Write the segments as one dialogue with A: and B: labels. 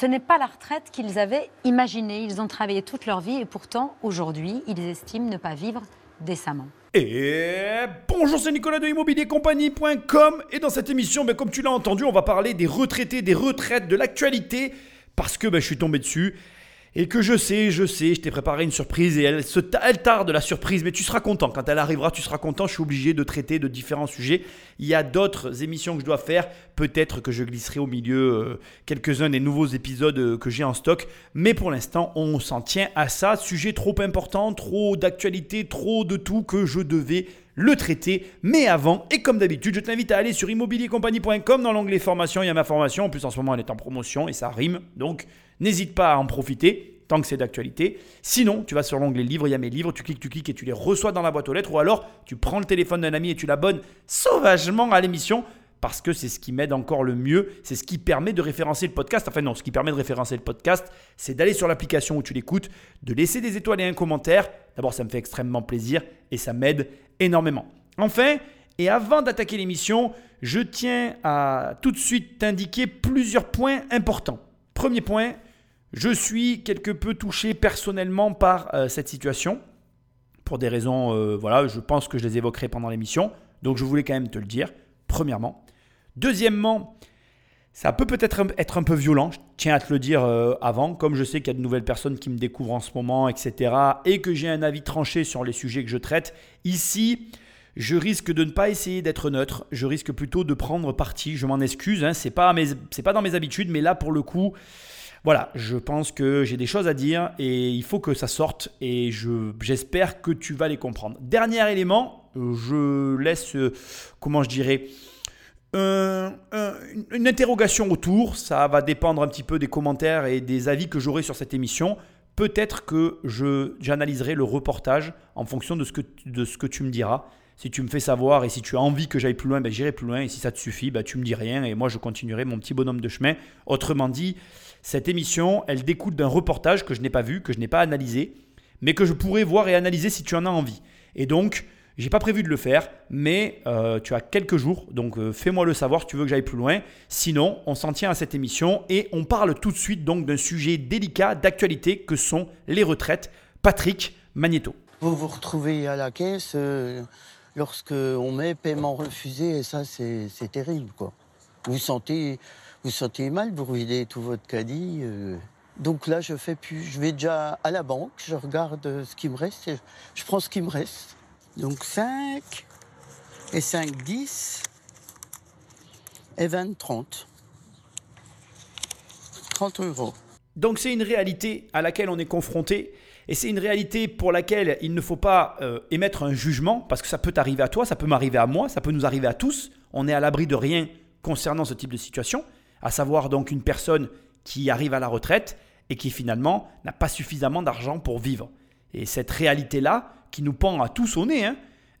A: Ce n'est pas la retraite qu'ils avaient imaginée. Ils ont travaillé toute leur vie et pourtant, aujourd'hui, ils estiment ne pas vivre décemment.
B: Et bonjour, c'est Nicolas de immobiliercompagnie.com et dans cette émission, ben, comme tu l'as entendu, on va parler des retraités, des retraites, de l'actualité parce que ben, je suis tombé dessus et que je sais, je sais, je t'ai préparé une surprise et elle, tarde la surprise, mais tu seras content. Quand elle arrivera, tu seras content. Je suis obligé de traiter de différents sujets. Il y a d'autres émissions que je dois faire. Peut-être que je glisserai au milieu euh, quelques-uns des nouveaux épisodes euh, que j'ai en stock. Mais pour l'instant, on s'en tient à ça. Sujet trop important, trop d'actualité, trop de tout que je devais le traiter. Mais avant, et comme d'habitude, je t'invite à aller sur immobiliercompagnie.com dans l'onglet formation. Il y a ma formation. En plus, en ce moment, elle est en promotion et ça rime. Donc, N'hésite pas à en profiter tant que c'est d'actualité. Sinon, tu vas sur l'onglet livre, il y a mes livres, tu cliques, tu cliques et tu les reçois dans la boîte aux lettres. Ou alors, tu prends le téléphone d'un ami et tu l'abonnes sauvagement à l'émission parce que c'est ce qui m'aide encore le mieux, c'est ce qui permet de référencer le podcast. Enfin non, ce qui permet de référencer le podcast, c'est d'aller sur l'application où tu l'écoutes, de laisser des étoiles et un commentaire. D'abord, ça me fait extrêmement plaisir et ça m'aide énormément. Enfin, et avant d'attaquer l'émission, je tiens à tout de suite t'indiquer plusieurs points importants. Premier point, je suis quelque peu touché personnellement par euh, cette situation. Pour des raisons, euh, voilà, je pense que je les évoquerai pendant l'émission. Donc je voulais quand même te le dire, premièrement. Deuxièmement, ça peut peut-être être un peu violent, je tiens à te le dire euh, avant, comme je sais qu'il y a de nouvelles personnes qui me découvrent en ce moment, etc. Et que j'ai un avis tranché sur les sujets que je traite. Ici, je risque de ne pas essayer d'être neutre, je risque plutôt de prendre parti. Je m'en excuse, hein, c'est pas, pas dans mes habitudes, mais là pour le coup, voilà, je pense que j'ai des choses à dire et il faut que ça sorte et j'espère que tu vas les comprendre. Dernier élément, je laisse, euh, comment je dirais, une interrogation autour. Ça va dépendre un petit peu des commentaires et des avis que j'aurai sur cette émission. Peut-être que j'analyserai le reportage en fonction de ce, que, de ce que tu me diras. Si tu me fais savoir et si tu as envie que j'aille plus loin, ben j'irai plus loin. Et si ça te suffit, ben tu me dis rien et moi je continuerai mon petit bonhomme de chemin. Autrement dit, cette émission, elle découle d'un reportage que je n'ai pas vu, que je n'ai pas analysé, mais que je pourrais voir et analyser si tu en as envie. Et donc, j'ai pas prévu de le faire, mais euh, tu as quelques jours, donc euh, fais-moi le savoir si tu veux que j'aille plus loin. Sinon, on s'en tient à cette émission et on parle tout de suite donc d'un sujet délicat d'actualité que sont les retraites. Patrick Magneto.
C: Vous vous retrouvez à la caisse, euh, lorsque on met paiement refusé, et ça, c'est terrible, quoi. Vous sentez, vous sentez mal, vous ruinez tout votre caddie. Euh. Donc là, je fais plus. Je vais déjà à la banque, je regarde ce qui me reste, et je prends ce qui me reste. Donc 5 et 5, 10 et 20, 30. 30 euros.
B: Donc c'est une réalité à laquelle on est confronté et c'est une réalité pour laquelle il ne faut pas euh, émettre un jugement, parce que ça peut arriver à toi, ça peut m'arriver à moi, ça peut nous arriver à tous. On n'est à l'abri de rien concernant ce type de situation, à savoir donc une personne qui arrive à la retraite et qui finalement n'a pas suffisamment d'argent pour vivre. Et cette réalité-là, qui nous pend à tous au nez, hein,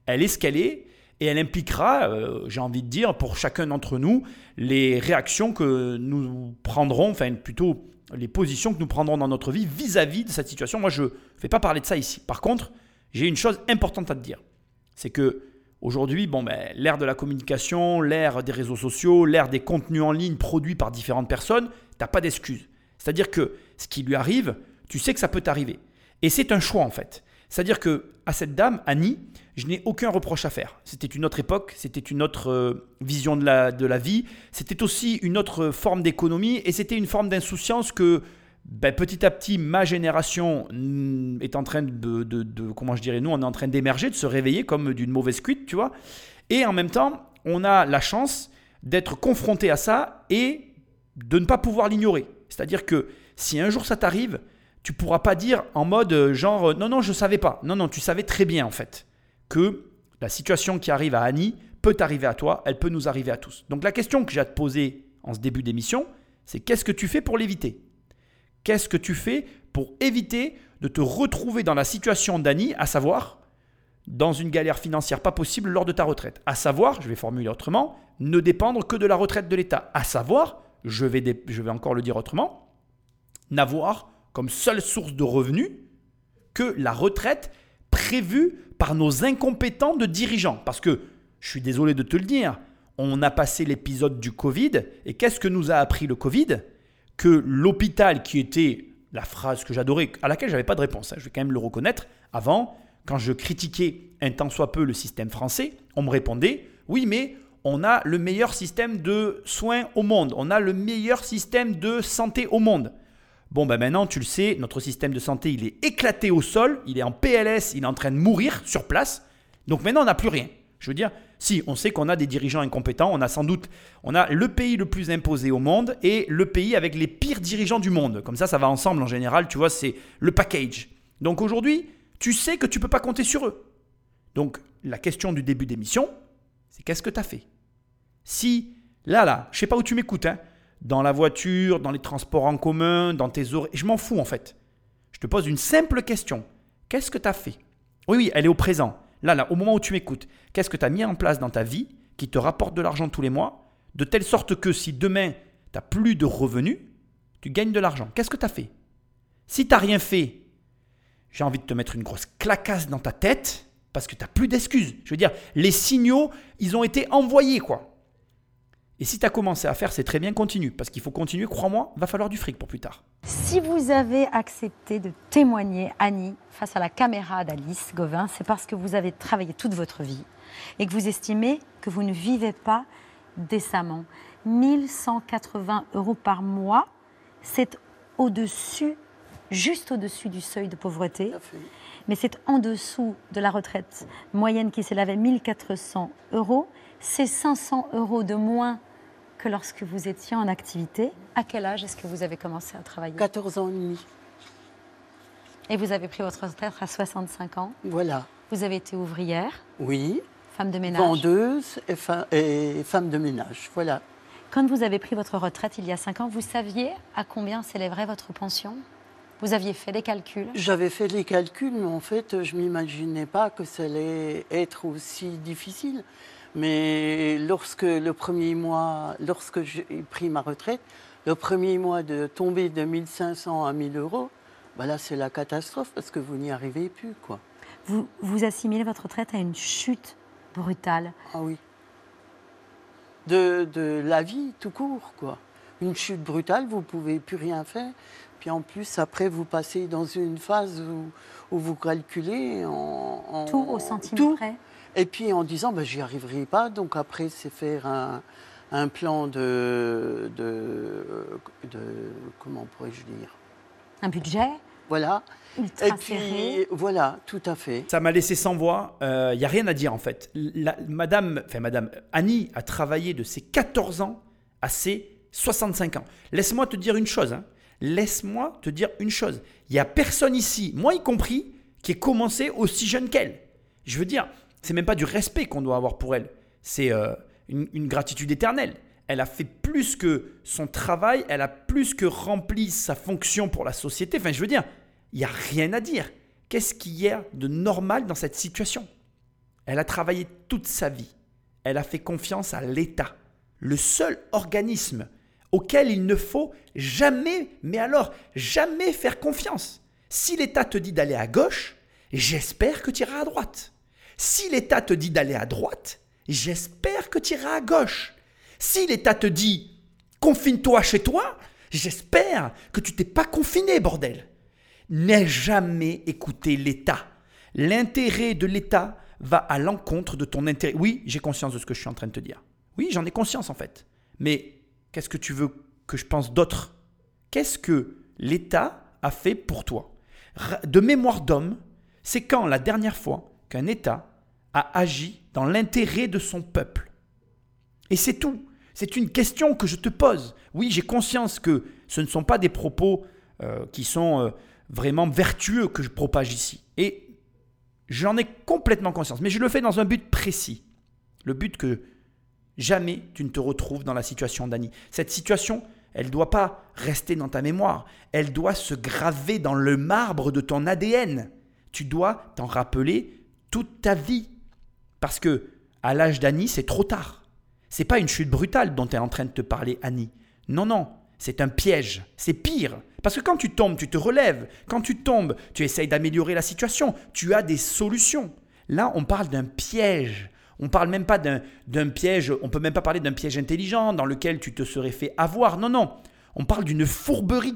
B: elle est ce qu'elle est, et elle impliquera, euh, j'ai envie de dire, pour chacun d'entre nous, les réactions que nous prendrons, enfin plutôt les positions que nous prendrons dans notre vie vis-à-vis de cette situation. Moi, je ne vais pas parler de ça ici. Par contre, j'ai une chose importante à te dire. C'est que aujourd'hui, bon, ben, l'ère de la communication, l'ère des réseaux sociaux, l'ère des contenus en ligne produits par différentes personnes, tu n'as pas d'excuses. C'est-à-dire que ce qui lui arrive, tu sais que ça peut t'arriver. Et c'est un choix en fait. C'est-à-dire que à cette dame, Annie, je n'ai aucun reproche à faire. C'était une autre époque, c'était une autre euh, vision de la, de la vie, c'était aussi une autre forme d'économie et c'était une forme d'insouciance que ben, petit à petit, ma génération mm, est en train de, de, comment je dirais, nous, on est en train d'émerger, de se réveiller comme d'une mauvaise cuite, tu vois. Et en même temps, on a la chance d'être confronté à ça et de ne pas pouvoir l'ignorer. C'est-à-dire que si un jour ça t'arrive, tu pourras pas dire en mode euh, genre euh, non non je savais pas. Non non, tu savais très bien en fait que la situation qui arrive à Annie peut arriver à toi, elle peut nous arriver à tous. Donc la question que j'ai à te poser en ce début d'émission, c'est qu'est-ce que tu fais pour l'éviter? Qu'est-ce que tu fais pour éviter de te retrouver dans la situation d'Annie, à savoir dans une galère financière pas possible lors de ta retraite À savoir, je vais formuler autrement, ne dépendre que de la retraite de l'État. À savoir, je vais, je vais encore le dire autrement, n'avoir comme seule source de revenus que la retraite prévue par nos incompétents de dirigeants. Parce que, je suis désolé de te le dire, on a passé l'épisode du Covid, et qu'est-ce que nous a appris le Covid? Que l'hôpital qui était la phrase que j'adorais, à laquelle j'avais pas de réponse, hein, je vais quand même le reconnaître, avant, quand je critiquais un tant soit peu le système français, on me répondait oui, mais on a le meilleur système de soins au monde, on a le meilleur système de santé au monde. Bon, ben maintenant, tu le sais, notre système de santé, il est éclaté au sol, il est en PLS, il est en train de mourir sur place. Donc maintenant, on n'a plus rien. Je veux dire, si, on sait qu'on a des dirigeants incompétents, on a sans doute, on a le pays le plus imposé au monde et le pays avec les pires dirigeants du monde. Comme ça, ça va ensemble en général, tu vois, c'est le package. Donc aujourd'hui, tu sais que tu ne peux pas compter sur eux. Donc la question du début d'émission, c'est qu'est-ce que tu as fait? Si, là, là, je sais pas où tu m'écoutes, hein, dans la voiture, dans les transports en commun, dans tes oreilles, je m'en fous en fait. Je te pose une simple question. Qu'est-ce que tu as fait? Oui, oui, elle est au présent. Là, là, au moment où tu m'écoutes, qu'est-ce que tu as mis en place dans ta vie qui te rapporte de l'argent tous les mois, de telle sorte que si demain, tu n'as plus de revenus, tu gagnes de l'argent. Qu'est-ce que tu as fait? Si tu n'as rien fait, j'ai envie de te mettre une grosse clacasse dans ta tête parce que tu n'as plus d'excuses. Je veux dire, les signaux, ils ont été envoyés, quoi. Et si tu as commencé à faire, c'est très bien, continue. Parce qu'il faut continuer, crois-moi, va falloir du fric pour plus tard.
A: Si vous avez accepté de témoigner, Annie, face à la caméra d'Alice Gauvin, c'est parce que vous avez travaillé toute votre vie et que vous estimez que vous ne vivez pas décemment. 1180 euros par mois, c'est au-dessus, juste au-dessus du seuil de pauvreté, mais c'est en dessous de la retraite moyenne qui s'élève à 1400 euros. C'est 500 euros de moins que lorsque vous étiez en activité. À quel âge est-ce que vous avez commencé à travailler
C: 14 ans et demi.
A: Et vous avez pris votre retraite à 65 ans.
C: Voilà.
A: Vous avez été ouvrière,
C: Oui.
A: femme de ménage.
C: Vendeuse et, femme de ménage. Voilà.
A: Quand vous avez pris votre retraite il y a 5 ans, vous saviez à combien s'élèverait votre pension? Vous aviez fait les calculs?
C: J'avais fait les calculs, mais en fait, je m'imaginais pas que ça allait être aussi difficile. Mais lorsque le premier mois, lorsque j'ai pris ma retraite, le premier mois de tomber de 1500 à 1000 euros, bah là, c'est la catastrophe parce que vous n'y arrivez plus, quoi.
A: vous, vous assimilez votre retraite à une chute brutale.
C: Ah oui. De, de la vie tout court, quoi. Une chute brutale, vous pouvez plus rien faire. Puis en plus, après, vous passez dans une phase où, où vous calculez en, en-
A: Tout au centime
C: tout.
A: près.
C: Et puis en disant, ben, j'y arriverai pas. Donc après, c'est faire un, un plan de, de, de- comment pourrais-je dire?
A: Un budget?
C: Voilà.
A: ultra
C: Et puis
A: serré?
C: voilà, tout à fait.
B: Ça m'a laissé sans voix. Il n'y a rien à dire en fait. La- madame, enfin Madame Annie a travaillé de ses 14 ans à ses 65 ans. Laisse-moi te dire une chose. hein. Laisse-moi te dire une chose. Il n'y a personne ici, moi y compris, qui ait commencé aussi jeune qu'elle. Je veux dire, c'est même pas du respect qu'on doit avoir pour elle. C'est euh, une, une gratitude éternelle. Elle a fait plus que son travail, elle a plus que rempli sa fonction pour la société. Enfin, je veux dire, il n'y a rien à dire. Qu'est-ce qu'il y a de normal dans cette situation? Elle a travaillé toute sa vie. Elle a fait confiance à l'État, le seul organisme auquel il ne faut jamais, mais alors jamais faire confiance. Si l'État te dit d'aller à gauche, j'espère que tu iras à droite. Si l'État te dit d'aller à droite, j'espère que tu iras à gauche. Si l'État te dit confine-toi chez toi, j'espère que tu t'es pas confiné, bordel. N'ai jamais écouté l'État. L'intérêt de l'État va à l'encontre de ton intérêt. Oui, j'ai conscience de ce que je suis en train de te dire. Oui, j'en ai conscience en fait. Mais qu'est-ce que tu veux que je pense d'autre? Qu'est-ce que l'État a fait pour toi? De mémoire d'homme, c'est quand la dernière fois qu'un État a agi dans l'intérêt de son peuple. Et c'est tout. C'est une question que je te pose. Oui, j'ai conscience que ce ne sont pas des propos euh, qui sont euh, vraiment vertueux que je propage ici. Et j'en ai complètement conscience. Mais je le fais dans un but précis. Le but que jamais tu ne te retrouves dans la situation d'Annie. Cette situation, elle ne doit pas rester dans ta mémoire. Elle doit se graver dans le marbre de ton ADN. Tu dois t'en rappeler toute ta vie. Parce que à l'âge d'Annie, c'est trop tard. C'est pas une chute brutale dont tu es en train de te parler, Annie. Non, non, c'est un piège. C'est pire. Parce que quand tu tombes, tu te relèves. Quand tu tombes, tu essayes d'améliorer la situation. Tu as des solutions. Là, on parle d'un piège. On parle même pas d'un piège, on peut même pas parler d'un piège intelligent dans lequel tu te serais fait avoir. Non, non. On parle d'une fourberie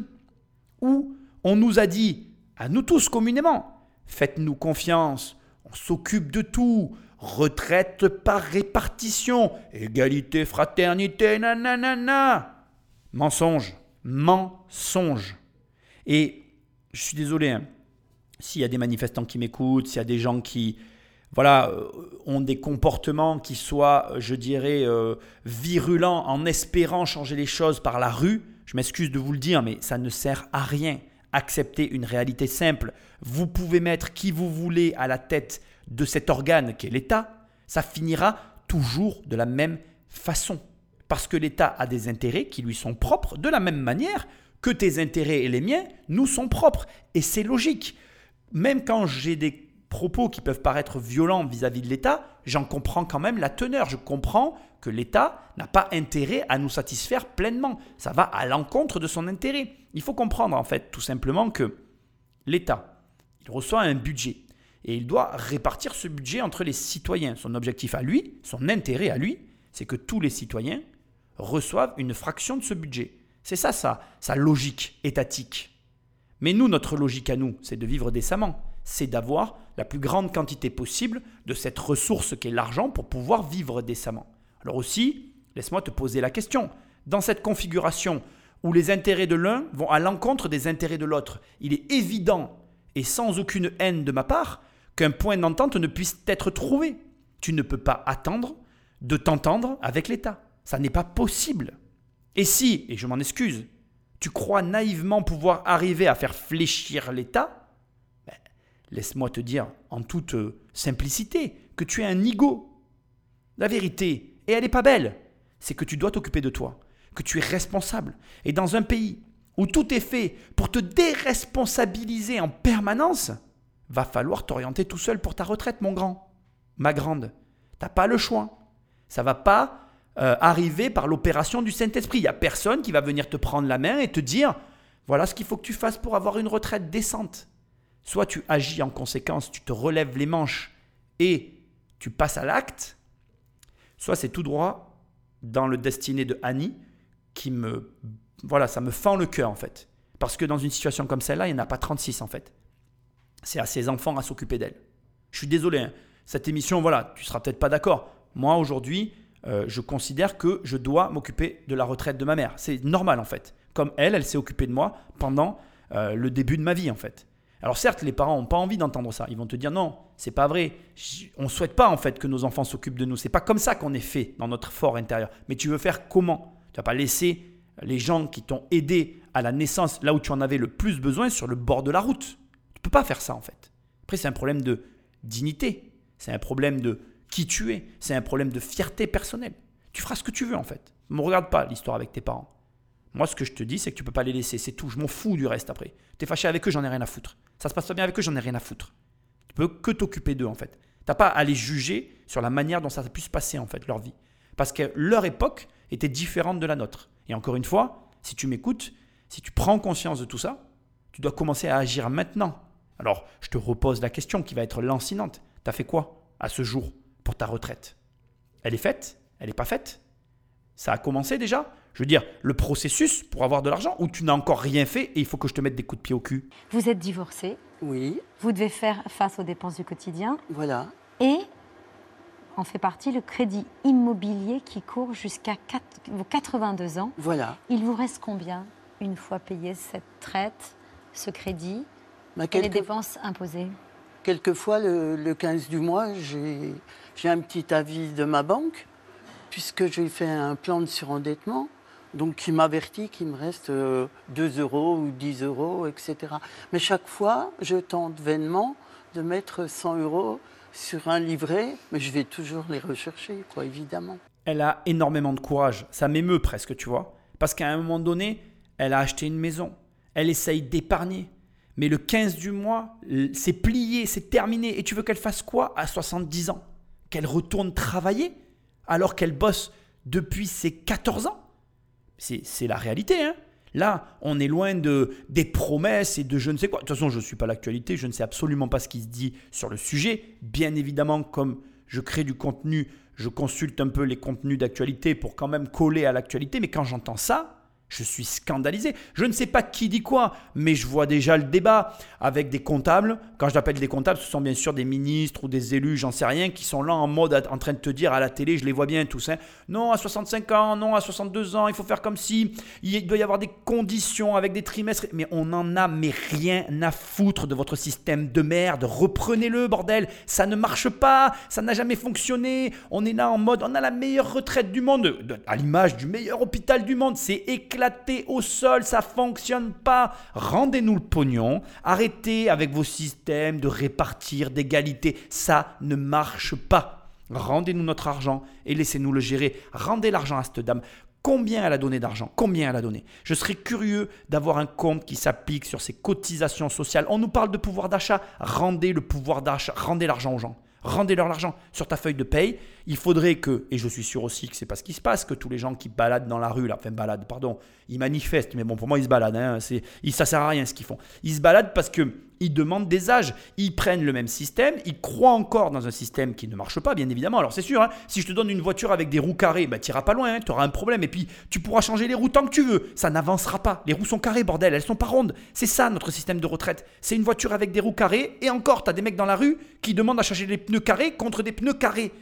B: où on nous a dit, à nous tous communément, faites-nous confiance, on s'occupe de tout, retraite par répartition, égalité, fraternité, nanana. Mensonge, mensonge. Et je suis désolé, hein, s'il y a des manifestants qui m'écoutent, s'il y a des gens qui voilà, euh, ont des comportements qui soient, je dirais, euh, virulents en espérant changer les choses par la rue, je m'excuse de vous le dire, mais ça ne sert à rien. Accepter une réalité simple. Vous pouvez mettre qui vous voulez à la tête de cet organe qui est l'État, ça finira toujours de la même façon. Parce que l'État a des intérêts qui lui sont propres de la même manière que tes intérêts et les miens nous sont propres. Et c'est logique. Même quand j'ai des propos qui peuvent paraître violents vis-à-vis de l'État, j'en comprends quand même la teneur. Je comprends que l'État n'a pas intérêt à nous satisfaire pleinement. Ça va à l'encontre de son intérêt. Il faut comprendre en fait tout simplement que l'État, il reçoit un budget et il doit répartir ce budget entre les citoyens. Son objectif à lui, son intérêt à lui, c'est que tous les citoyens reçoivent une fraction de ce budget. C'est ça, ça, sa logique étatique. Mais nous, notre logique à nous, c'est de vivre décemment. C'est d'avoir la plus grande quantité possible de cette ressource qu'est l'argent pour pouvoir vivre décemment. Alors aussi, laisse-moi te poser la question. Dans cette configuration où les intérêts de l'un vont à l'encontre des intérêts de l'autre, il est évident et sans aucune haine de ma part qu'un point d'entente ne puisse être trouvé. Tu ne peux pas attendre de t'entendre avec l'État. Ça n'est pas possible. Et si, et je m'en excuse, tu crois naïvement pouvoir arriver à faire fléchir l'État, ben, laisse-moi te dire en toute euh, simplicité que tu es un nigo. La vérité, et elle n'est pas belle, c'est que tu dois t'occuper de toi, que tu es responsable. Et dans un pays où tout est fait pour te déresponsabiliser en permanence, va falloir t'orienter tout seul pour ta retraite, mon grand, ma grande. T'as pas le choix. Ça va pas euh, arriver par l'opération du Saint-Esprit. Il n'y a personne qui va venir te prendre la main et te dire voilà ce qu'il faut que tu fasses pour avoir une retraite décente. Soit tu agis en conséquence, tu te relèves les manches et tu passes à l'acte, soit c'est tout droit dans le destiné de Annie qui me. Voilà, ça me fend le cœur en fait. Parce que dans une situation comme celle-là, il n'y en a pas 36 en fait. C'est à ses enfants à s'occuper d'elle. Je suis désolé, hein. cette émission, voilà, tu seras peut-être pas d'accord. Moi aujourd'hui, euh, je considère que je dois m'occuper de la retraite de ma mère. C'est normal en fait. Comme elle, elle s'est occupée de moi pendant euh, le début de ma vie en fait. Alors certes, les parents n'ont pas envie d'entendre ça. Ils vont te dire non, c'est pas vrai. On ne souhaite pas en fait que nos enfants s'occupent de nous. C'est pas comme ça qu'on est fait dans notre fort intérieur. Mais tu veux faire comment? Tu vas pas laisser les gens qui t'ont aidé à la naissance, là où tu en avais le plus besoin, sur le bord de la route. Tu peux pas faire ça en fait. Après, c'est un problème de dignité. C'est un problème de qui tu es. C'est un problème de fierté personnelle. Tu feras ce que tu veux en fait. Ne me regarde pas l'histoire avec tes parents. Moi, ce que je te dis, c'est que tu peux pas les laisser. C'est tout. Je m'en fous du reste après. Tu es fâché avec eux, j'en ai rien à foutre. Ça se passe pas bien avec eux, j'en ai rien à foutre. Tu peux que t'occuper d'eux en fait. T'as pas à les juger sur la manière dont ça a pu se passer en fait leur vie. Parce que leur époque était différente de la nôtre. Et encore une fois, si tu m'écoutes, si tu prends conscience de tout ça, tu dois commencer à agir maintenant. Alors, je te repose la question qui va être lancinante. T'as fait quoi à ce jour pour ta retraite? Elle est faite? Elle n'est pas faite? Ça a commencé déjà Je veux dire, le processus pour avoir de l'argent ou tu n'as encore rien fait et il faut que je te mette des coups de pied au cul
A: Vous êtes divorcé.
C: Oui,
A: Vous devez faire face aux dépenses du quotidien.
C: voilà.
A: Et en fait partie le crédit immobilier qui court jusqu'à quatre- vos 82 ans.
C: Voilà.
A: Il vous reste combien une fois payé cette traite, ce crédit
C: Mais
A: et les dépenses imposées?
C: Quelquefois, le, le 15 du mois, j'ai j'ai un petit avis de ma banque, puisque j'ai fait un plan de surendettement, donc qui m'avertit qu'il me reste euh, 2 euros ou 10 euros, etc. Mais chaque fois, je tente vainement de mettre 100 euros sur un livret, mais je vais toujours les rechercher, quoi, évidemment.
B: Elle a énormément de courage. Ça m'émeut presque, tu vois. Parce qu'à un moment donné, elle a acheté une maison. Elle essaye d'épargner. Mais le 15 du mois, c'est plié, c'est terminé. Et tu veux qu'elle fasse quoi à 70 ans? Qu'elle retourne travailler? Alors qu'elle bosse depuis ses 14 ans C'est la réalité, hein Là, on est loin de des promesses et de je ne sais quoi. De toute façon, je ne suis pas l'actualité, je ne sais absolument pas ce qui se dit sur le sujet. Bien évidemment, comme je crée du contenu, je consulte un peu les contenus d'actualité pour quand même coller à l'actualité. Mais quand j'entends ça, Je suis scandalisé. Je ne sais pas qui dit quoi, mais je vois déjà le débat avec des comptables. Quand je l'appelle des comptables, ce sont bien sûr des ministres ou des élus, j'en sais rien, qui sont là en mode en train de te dire à la télé, je les vois bien tous, hein, non à 65 ans, non à 62 ans, il faut faire comme si, il doit y avoir des conditions avec des trimestres. Mais on n'en a mais rien à foutre de votre système de merde. Reprenez-le, bordel. Ça ne marche pas, ça n'a jamais fonctionné. On est là en mode, on a la meilleure retraite du monde, à l'image du meilleur hôpital du monde. C'est éclaté au sol, ça fonctionne pas. Rendez-nous le pognon, arrêtez avec vos systèmes de répartir, d'égalité, ça ne marche pas. Rendez-nous notre argent et laissez-nous le gérer. Rendez l'argent à cette dame. Combien elle a donné d'argent? Combien elle a donné? Je serais curieux d'avoir un compte qui s'applique sur ses cotisations sociales. On nous parle de pouvoir d'achat. Rendez le pouvoir d'achat, rendez l'argent aux gens rendez-leur l'argent sur ta feuille de paye. Il faudrait que, et je suis sûr aussi que c'est pas ce qui se passe, que tous les gens qui baladent dans la rue, là, enfin baladent, pardon, ils manifestent, mais bon, pour moi, ils se baladent, hein, c'est, ça sert à rien ce qu'ils font. Ils se baladent parce que ils demandent des âges, ils prennent le même système, ils croient encore dans un système qui ne marche pas, bien évidemment. Alors c'est sûr, hein, si je te donne une voiture avec des roues carrées, bah, tu n'iras pas loin, hein, tu auras un problème, et puis tu pourras changer les roues tant que tu veux, ça n'avancera pas. Les roues sont carrées, bordel, elles sont pas rondes. C'est ça notre système de retraite. C'est une voiture avec des roues carrées, et encore, tu as des mecs dans la rue qui demandent à changer les pneus carrés contre des pneus carrés.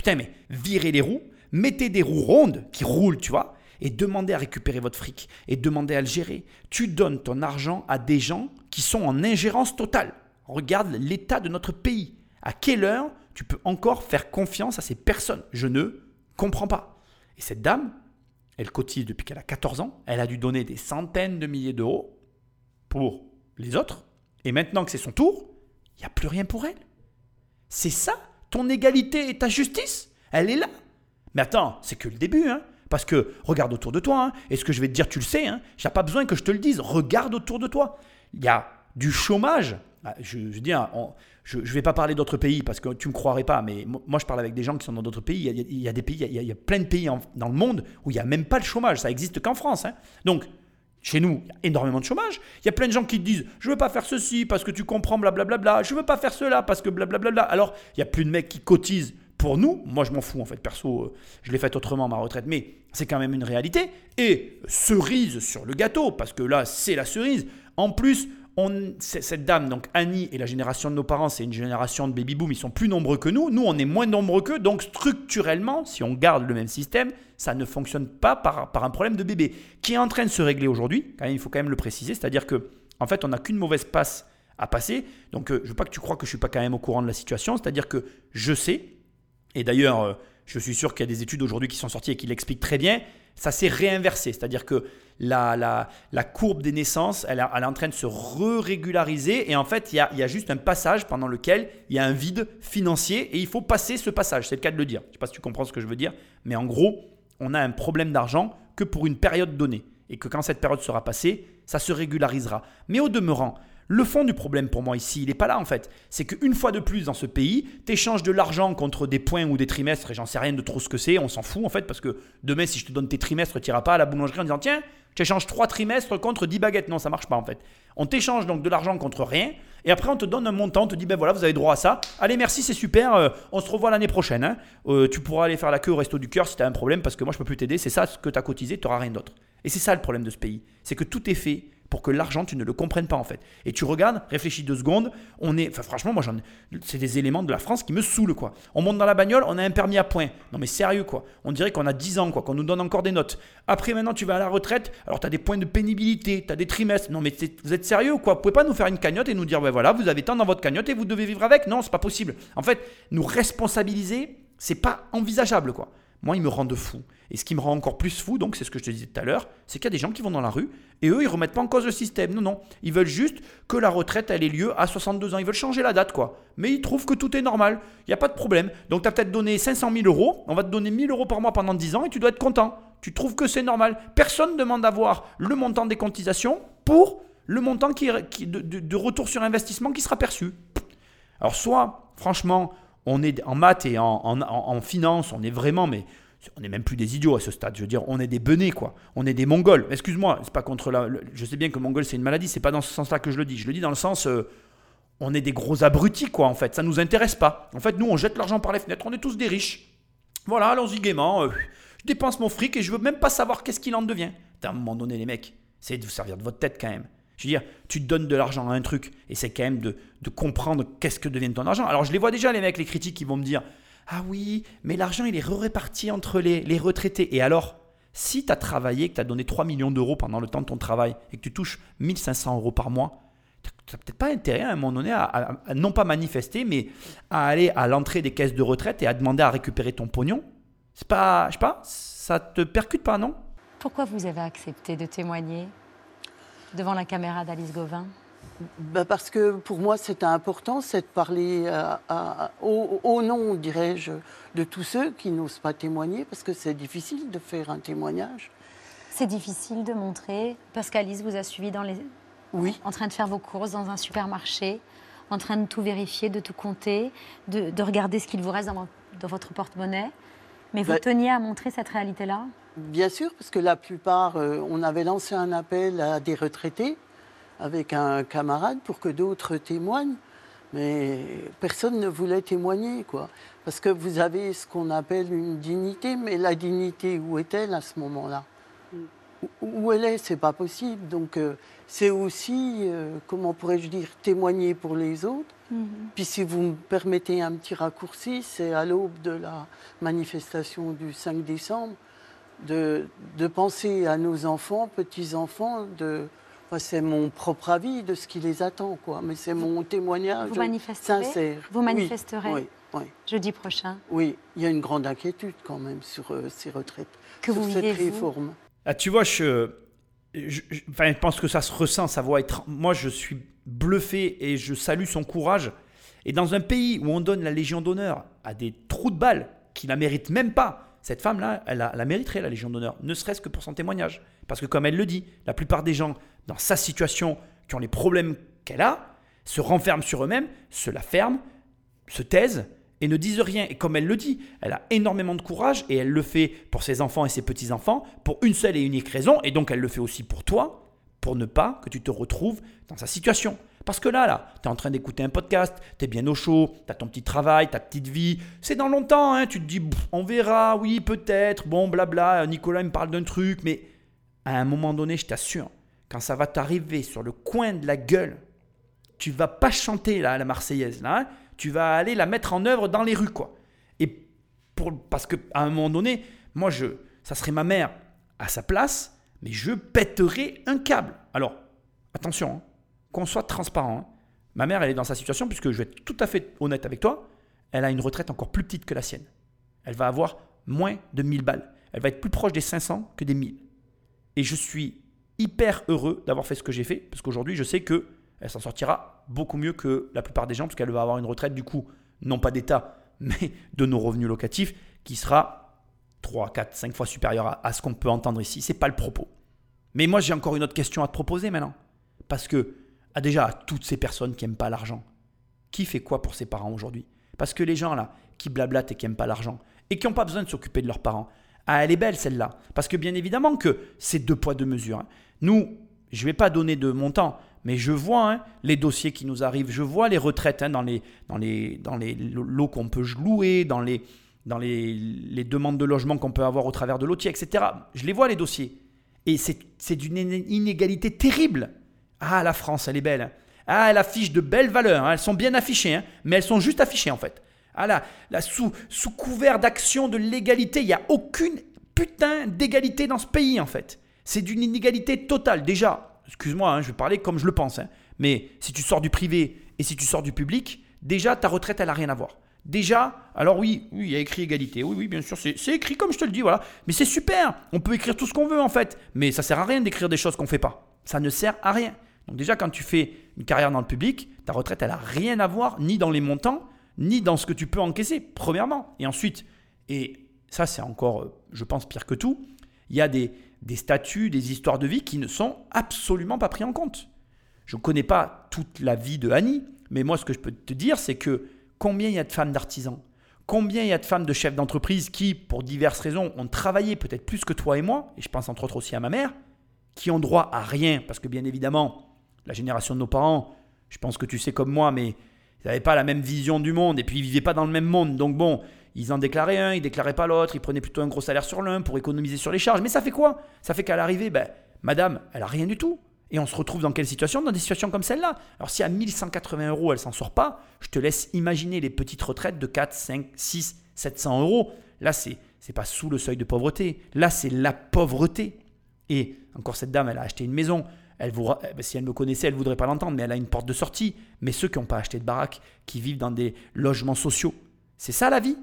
B: Putain, mais virez les roues, mettez des roues rondes qui roulent, tu vois, et demandez à récupérer votre fric, et demandez à le gérer. Tu donnes ton argent à des gens qui sont en ingérence totale. Regarde l'état de notre pays. À quelle heure tu peux encore faire confiance à ces personnes? Je ne comprends pas. Et cette dame, elle cotise depuis qu'elle a 14 ans, elle a dû donner des centaines de milliers d'euros pour les autres, et maintenant que c'est son tour, il n'y a plus rien pour elle. C'est ça ton égalité et ta justice, elle est là. Mais attends, c'est que le début, hein. Parce que regarde autour de toi, hein, et ce que je vais te dire, tu le sais, hein, j'ai pas besoin que je te le dise, regarde autour de toi. Il y a du chômage. Ah, je, veux dire, je ne vais pas parler d'autres pays parce que tu ne me croirais pas, mais moi je parle avec des gens qui sont dans d'autres pays. Il y, a, des pays, il y a, plein de pays dans le monde où il n'y a même pas le chômage. Ça existe qu'en France. Hein. Donc, chez nous, il y a énormément de chômage. Il y a plein de gens qui te disent Je veux pas faire ceci parce que tu comprends, blablabla. Bla, bla, je veux pas faire cela parce que blablabla. Alors, il y a plus de mecs qui cotisent pour nous. Moi, je m'en fous en fait. Perso, euh, je l'ai fait autrement ma retraite. Mais c'est quand même une réalité. Et cerise sur le gâteau, parce que là, c'est la cerise. En plus, cette dame, donc Annie et la génération de nos parents, c'est une génération de baby-boom, ils sont plus nombreux que nous. Nous, on est moins nombreux qu'eux. Donc, structurellement, si on garde le même système, ça ne fonctionne pas par, par un problème de bébé qui est en train de se régler aujourd'hui. il faut quand même le préciser. C'est-à-dire que, en fait, on n'a qu'une mauvaise passe à passer. Donc, euh, je veux pas que tu crois que je suis pas quand même au courant de la situation. C'est-à-dire que je sais, et d'ailleurs, euh, je suis sûr qu'il y a des études aujourd'hui qui sont sorties et qui l'expliquent très bien, ça s'est réinversé. C'est-à-dire que la, la, la, courbe des naissances, elle, elle, est en train de se re-régulariser. Et en fait, il y, a, il y, a, juste un passage pendant lequel il y a un vide financier et il faut passer ce passage. C'est le cas de le dire. Je ne sais pas si tu comprends ce que je veux dire. Mais en gros, on a un problème d'argent que pour une période donnée. Et que quand cette période sera passée, ça se régularisera. Mais au demeurant, le fond du problème pour moi ici, il n'est pas là en fait. C'est qu'une fois de plus dans ce pays, tu échanges de l'argent contre des points ou des trimestres, et j'en sais rien de trop ce que c'est, on s'en fout en fait, parce que demain, si je te donne tes trimestres, tu n'iras pas à la boulangerie en disant tiens, tu échanges trois trimestres contre 10 baguettes. Non, ça marche pas en fait. On t'échange donc de l'argent contre rien, et après on te donne un montant, on te dit ben voilà, vous avez droit à ça. Allez, merci, c'est super, euh, on se revoit l'année prochaine. Hein. Euh, tu pourras aller faire la queue au resto du cœur si tu as un problème, parce que moi je peux plus t'aider, c'est ça ce que tu as cotisé, tu n'auras rien d'autre. Et c'est ça le problème de ce pays, c'est que tout est fait pour que l'argent, tu ne le comprennes pas en fait. Et tu regardes, réfléchis deux secondes, on est, enfin franchement, moi j'en, c'est des éléments de la France qui me saoulent quoi. On monte dans la bagnole, on a un permis à point. Non mais sérieux quoi. On dirait qu'on a 10 ans quoi, qu'on nous donne encore des notes. Après maintenant tu vas à la retraite, alors tu as des points de pénibilité, tu as des trimestres. Non mais vous êtes sérieux quoi? Vous pouvez pas nous faire une cagnotte et nous dire ouais voilà, vous avez tant dans votre cagnotte et vous devez vivre avec? Non, c'est pas possible. En fait, nous responsabiliser, c'est pas envisageable quoi moi, ils me rendent fou. Et ce qui me rend encore plus fou, donc, c'est ce que je te disais tout à l'heure, c'est qu'il y a des gens qui vont dans la rue et eux, ils remettent pas en cause le système. Non, non. Ils veulent juste que la retraite, ait lieu à 62 ans. Ils veulent changer la date, quoi. Mais ils trouvent que tout est normal. Il n'y a pas de problème. Donc, tu as peut-être donné 500 000 euros. On va te donner 1000 euros par mois pendant 10 ans et tu dois être content. Tu trouves que c'est normal. Personne ne demande d'avoir le montant des cotisations pour le montant qui, de, retour sur investissement qui sera perçu. Alors, soit, franchement, on est en maths et en, finance, on est vraiment, mais on n'est même plus des idiots à ce stade. Je veux dire, on est des benets, quoi. On est des mongols. Excuse-moi, c'est pas contre la. Je sais bien que mongol c'est une maladie. C'est pas dans ce sens-là que je le dis. Je le dis dans le sens, euh, on est des gros abrutis, quoi. En fait, ça nous intéresse pas. En fait, nous, on jette l'argent par les fenêtres. On est tous des riches. Voilà, allons-y gaiement. Euh, je dépense mon fric et je veux même pas savoir qu'est-ce qu'il en devient. à un moment donné, les mecs, c'est de vous servir de votre tête quand même. Je veux dire, tu donnes de l'argent à un truc et c'est quand même de, comprendre qu'est-ce que devient ton argent. Alors je les vois déjà, les mecs, les critiques qui vont me dire Ah oui, mais l'argent il est réparti entre les, retraités. Et alors si tu as travaillé, que tu as donné 3 millions d'euros pendant le temps de ton travail et que tu touches 1500 euros par mois, tu n'as peut-être pas intérêt à un moment donné à, non pas manifester, mais à aller à l'entrée des caisses de retraite et à demander à récupérer ton pognon. C'est pas, je sais pas, ça te percute pas, non?
A: Pourquoi vous avez accepté de témoigner? Devant la caméra d'Alice Gauvin
C: bah, parce que pour moi, c'était important, c'est de parler au, nom, dirais-je, de tous ceux qui n'osent pas témoigner, parce que c'est difficile de faire un témoignage.
A: C'est difficile de montrer, parce qu'Alice vous a suivi dans les...
C: Oui.
A: en train de faire vos courses dans un supermarché, en train de tout vérifier, de tout compter, de, regarder ce qu'il vous reste dans, votre porte-monnaie. Mais vous bah teniez à montrer cette réalité-là?
C: Bien sûr, parce que la plupart, euh, on avait lancé un appel à des retraités avec un camarade pour que d'autres témoignent. Mais personne ne voulait témoigner, quoi. Parce que vous avez ce qu'on appelle une dignité, mais la dignité, où est-elle à ce moment-là? Où elle est, c'est pas possible. Donc euh, c'est aussi, euh, comment pourrais-je dire, témoigner pour les autres. Mhm. Puis si vous me permettez un petit raccourci, c'est à l'aube de la manifestation du 5 décembre, de, de penser à nos enfants, petits-enfants, de c'est mon propre avis de ce qui les attend, quoi. Mais c'est mon témoignage sincère.
A: Vous manifesterez
C: oui, oui,
A: jeudi prochain.
C: Oui, il y a une grande inquiétude quand même sur euh, ces retraites,
A: que
C: sur
A: vous
C: cette réforme.
B: Ah, tu vois, je, je, enfin, je pense que ça se ressent, sa voix être. Moi, je suis bluffé et je salue son courage. Et dans un pays où on donne la Légion d'honneur à des trous de balles qui la méritent même pas, cette femme-là, elle, elle la mériterait, la Légion d'honneur, ne serait-ce que pour son témoignage. Parce que comme elle le dit, la plupart des gens dans sa situation, qui ont les problèmes qu'elle a, se renferment sur eux-mêmes, se la ferment, se taisent et ne disent rien. Et comme elle le dit, elle a énormément de courage et elle le fait pour ses enfants et ses petits-enfants pour une seule et unique raison. Et donc elle le fait aussi pour toi, pour ne pas que tu te retrouves dans sa situation. Parce que là, là, tu es en train d'écouter un podcast, tu es bien au chaud, tu as ton petit travail, ta petite vie. C'est dans longtemps, hein, tu te dis, on verra, oui, peut-être, bon, blabla, Nicolas me parle d'un truc, mais à un moment donné, je t'assure, quand ça va t'arriver sur le coin de la gueule, tu vas pas chanter là, la Marseillaise, là, hein. tu vas aller la mettre en œuvre dans les rues, quoi. Et parce qu'à un moment donné, moi, je, ça serait ma mère à sa place, mais je pèterais un câble. Alors, attention, hein, qu'on soit transparent. Hein. Ma mère, elle est dans sa situation, puisque je vais être tout à fait honnête avec toi, elle a une retraite encore plus petite que la sienne. Elle va avoir moins de 1000 balles. Elle va être plus proche des 500 que des 1000. Et je suis hyper heureux d'avoir fait ce que j'ai fait, parce qu'aujourd'hui, je sais que elle s'en sortira beaucoup mieux que la plupart des gens, parce qu'elle va avoir une retraite, du coup, non pas d'État, mais de nos revenus locatifs, qui sera 3, 4, 5 fois supérieur à, ce qu'on peut entendre ici. C'est pas le propos. Mais moi, j'ai encore une autre question à te proposer maintenant. Parce que, à déjà, à toutes ces personnes qui n'aiment pas l'argent, qui fait quoi pour ses parents aujourd'hui? Parce que les gens là, qui blablatent et qui n'aiment pas l'argent, et qui n'ont pas besoin de s'occuper de leurs parents, ah, elle est belle celle-là. Parce que bien évidemment que c'est deux poids, deux mesures. Hein. Nous, je ne vais pas donner de montant, mais je vois hein, les dossiers qui nous arrivent, je vois les retraites hein, dans, les, dans, les, dans les lots qu'on peut louer, dans les, dans les, les demandes de logement qu'on peut avoir au travers de l'OTI, etc. Je les vois les dossiers. Et c'est d'une inégalité terrible. Ah, la France, elle est belle. Ah, elle affiche de belles valeurs. Elles sont bien affichées, mais elles sont juste affichées en fait. Ah là, là sous, couvert d'action de l'égalité, il n'y a aucune putain d'égalité dans ce pays en fait. C'est d'une inégalité totale. Déjà, excuse-moi, hein, je vais parler comme je le pense, hein, mais si tu sors du privé et si tu sors du public, déjà ta retraite, elle n'a rien à voir. Déjà, alors oui, oui, il y a écrit égalité. Oui, oui, bien sûr, c'est écrit comme je te le dis, voilà. Mais c'est super. On peut écrire tout ce qu'on veut en fait. Mais ça sert à rien d'écrire des choses qu'on ne fait pas. Ça ne sert à rien. Donc déjà, quand tu fais une carrière dans le public, ta retraite, elle n'a rien à voir ni dans les montants, ni dans ce que tu peux encaisser, premièrement. Et ensuite, et ça c'est encore, euh, je pense, pire que tout, il y a des, statuts, des histoires de vie qui ne sont absolument pas pris en compte. Je ne connais pas toute la vie de Annie, mais moi ce que je peux te dire, c'est que combien il y a de femmes d'artisans Combien il y a de femmes de chefs d'entreprise qui, pour diverses raisons, ont travaillé peut-être plus que toi et moi, et je pense entre autres aussi à ma mère, qui ont droit à rien, parce que bien évidemment, la génération de nos parents, je pense que tu sais comme moi, mais ils n'avaient pas la même vision du monde et puis ils vivaient pas dans le même monde. Donc bon, ils en déclaraient un, ils déclaraient pas l'autre, ils prenaient plutôt un gros salaire sur l'un pour économiser sur les charges. Mais ça fait quoi? Ça fait qu'à l'arrivée, ben, madame, elle a rien du tout. Et on se retrouve dans quelle situation? Dans des situations comme celle-là. Alors si à 1180 euros, elle s'en sort pas, je te laisse imaginer les petites retraites de 4, 5, 6, 700 euros. Là, c'est c'est pas sous le seuil de pauvreté. Là, c'est la pauvreté. Et encore cette dame, elle a acheté une maison. Elle eh ben, si elle me connaissait, elle voudrait pas l'entendre, mais elle a une porte de sortie. Mais ceux qui n'ont pas acheté de baraque, qui vivent dans des logements sociaux, c'est ça la vie?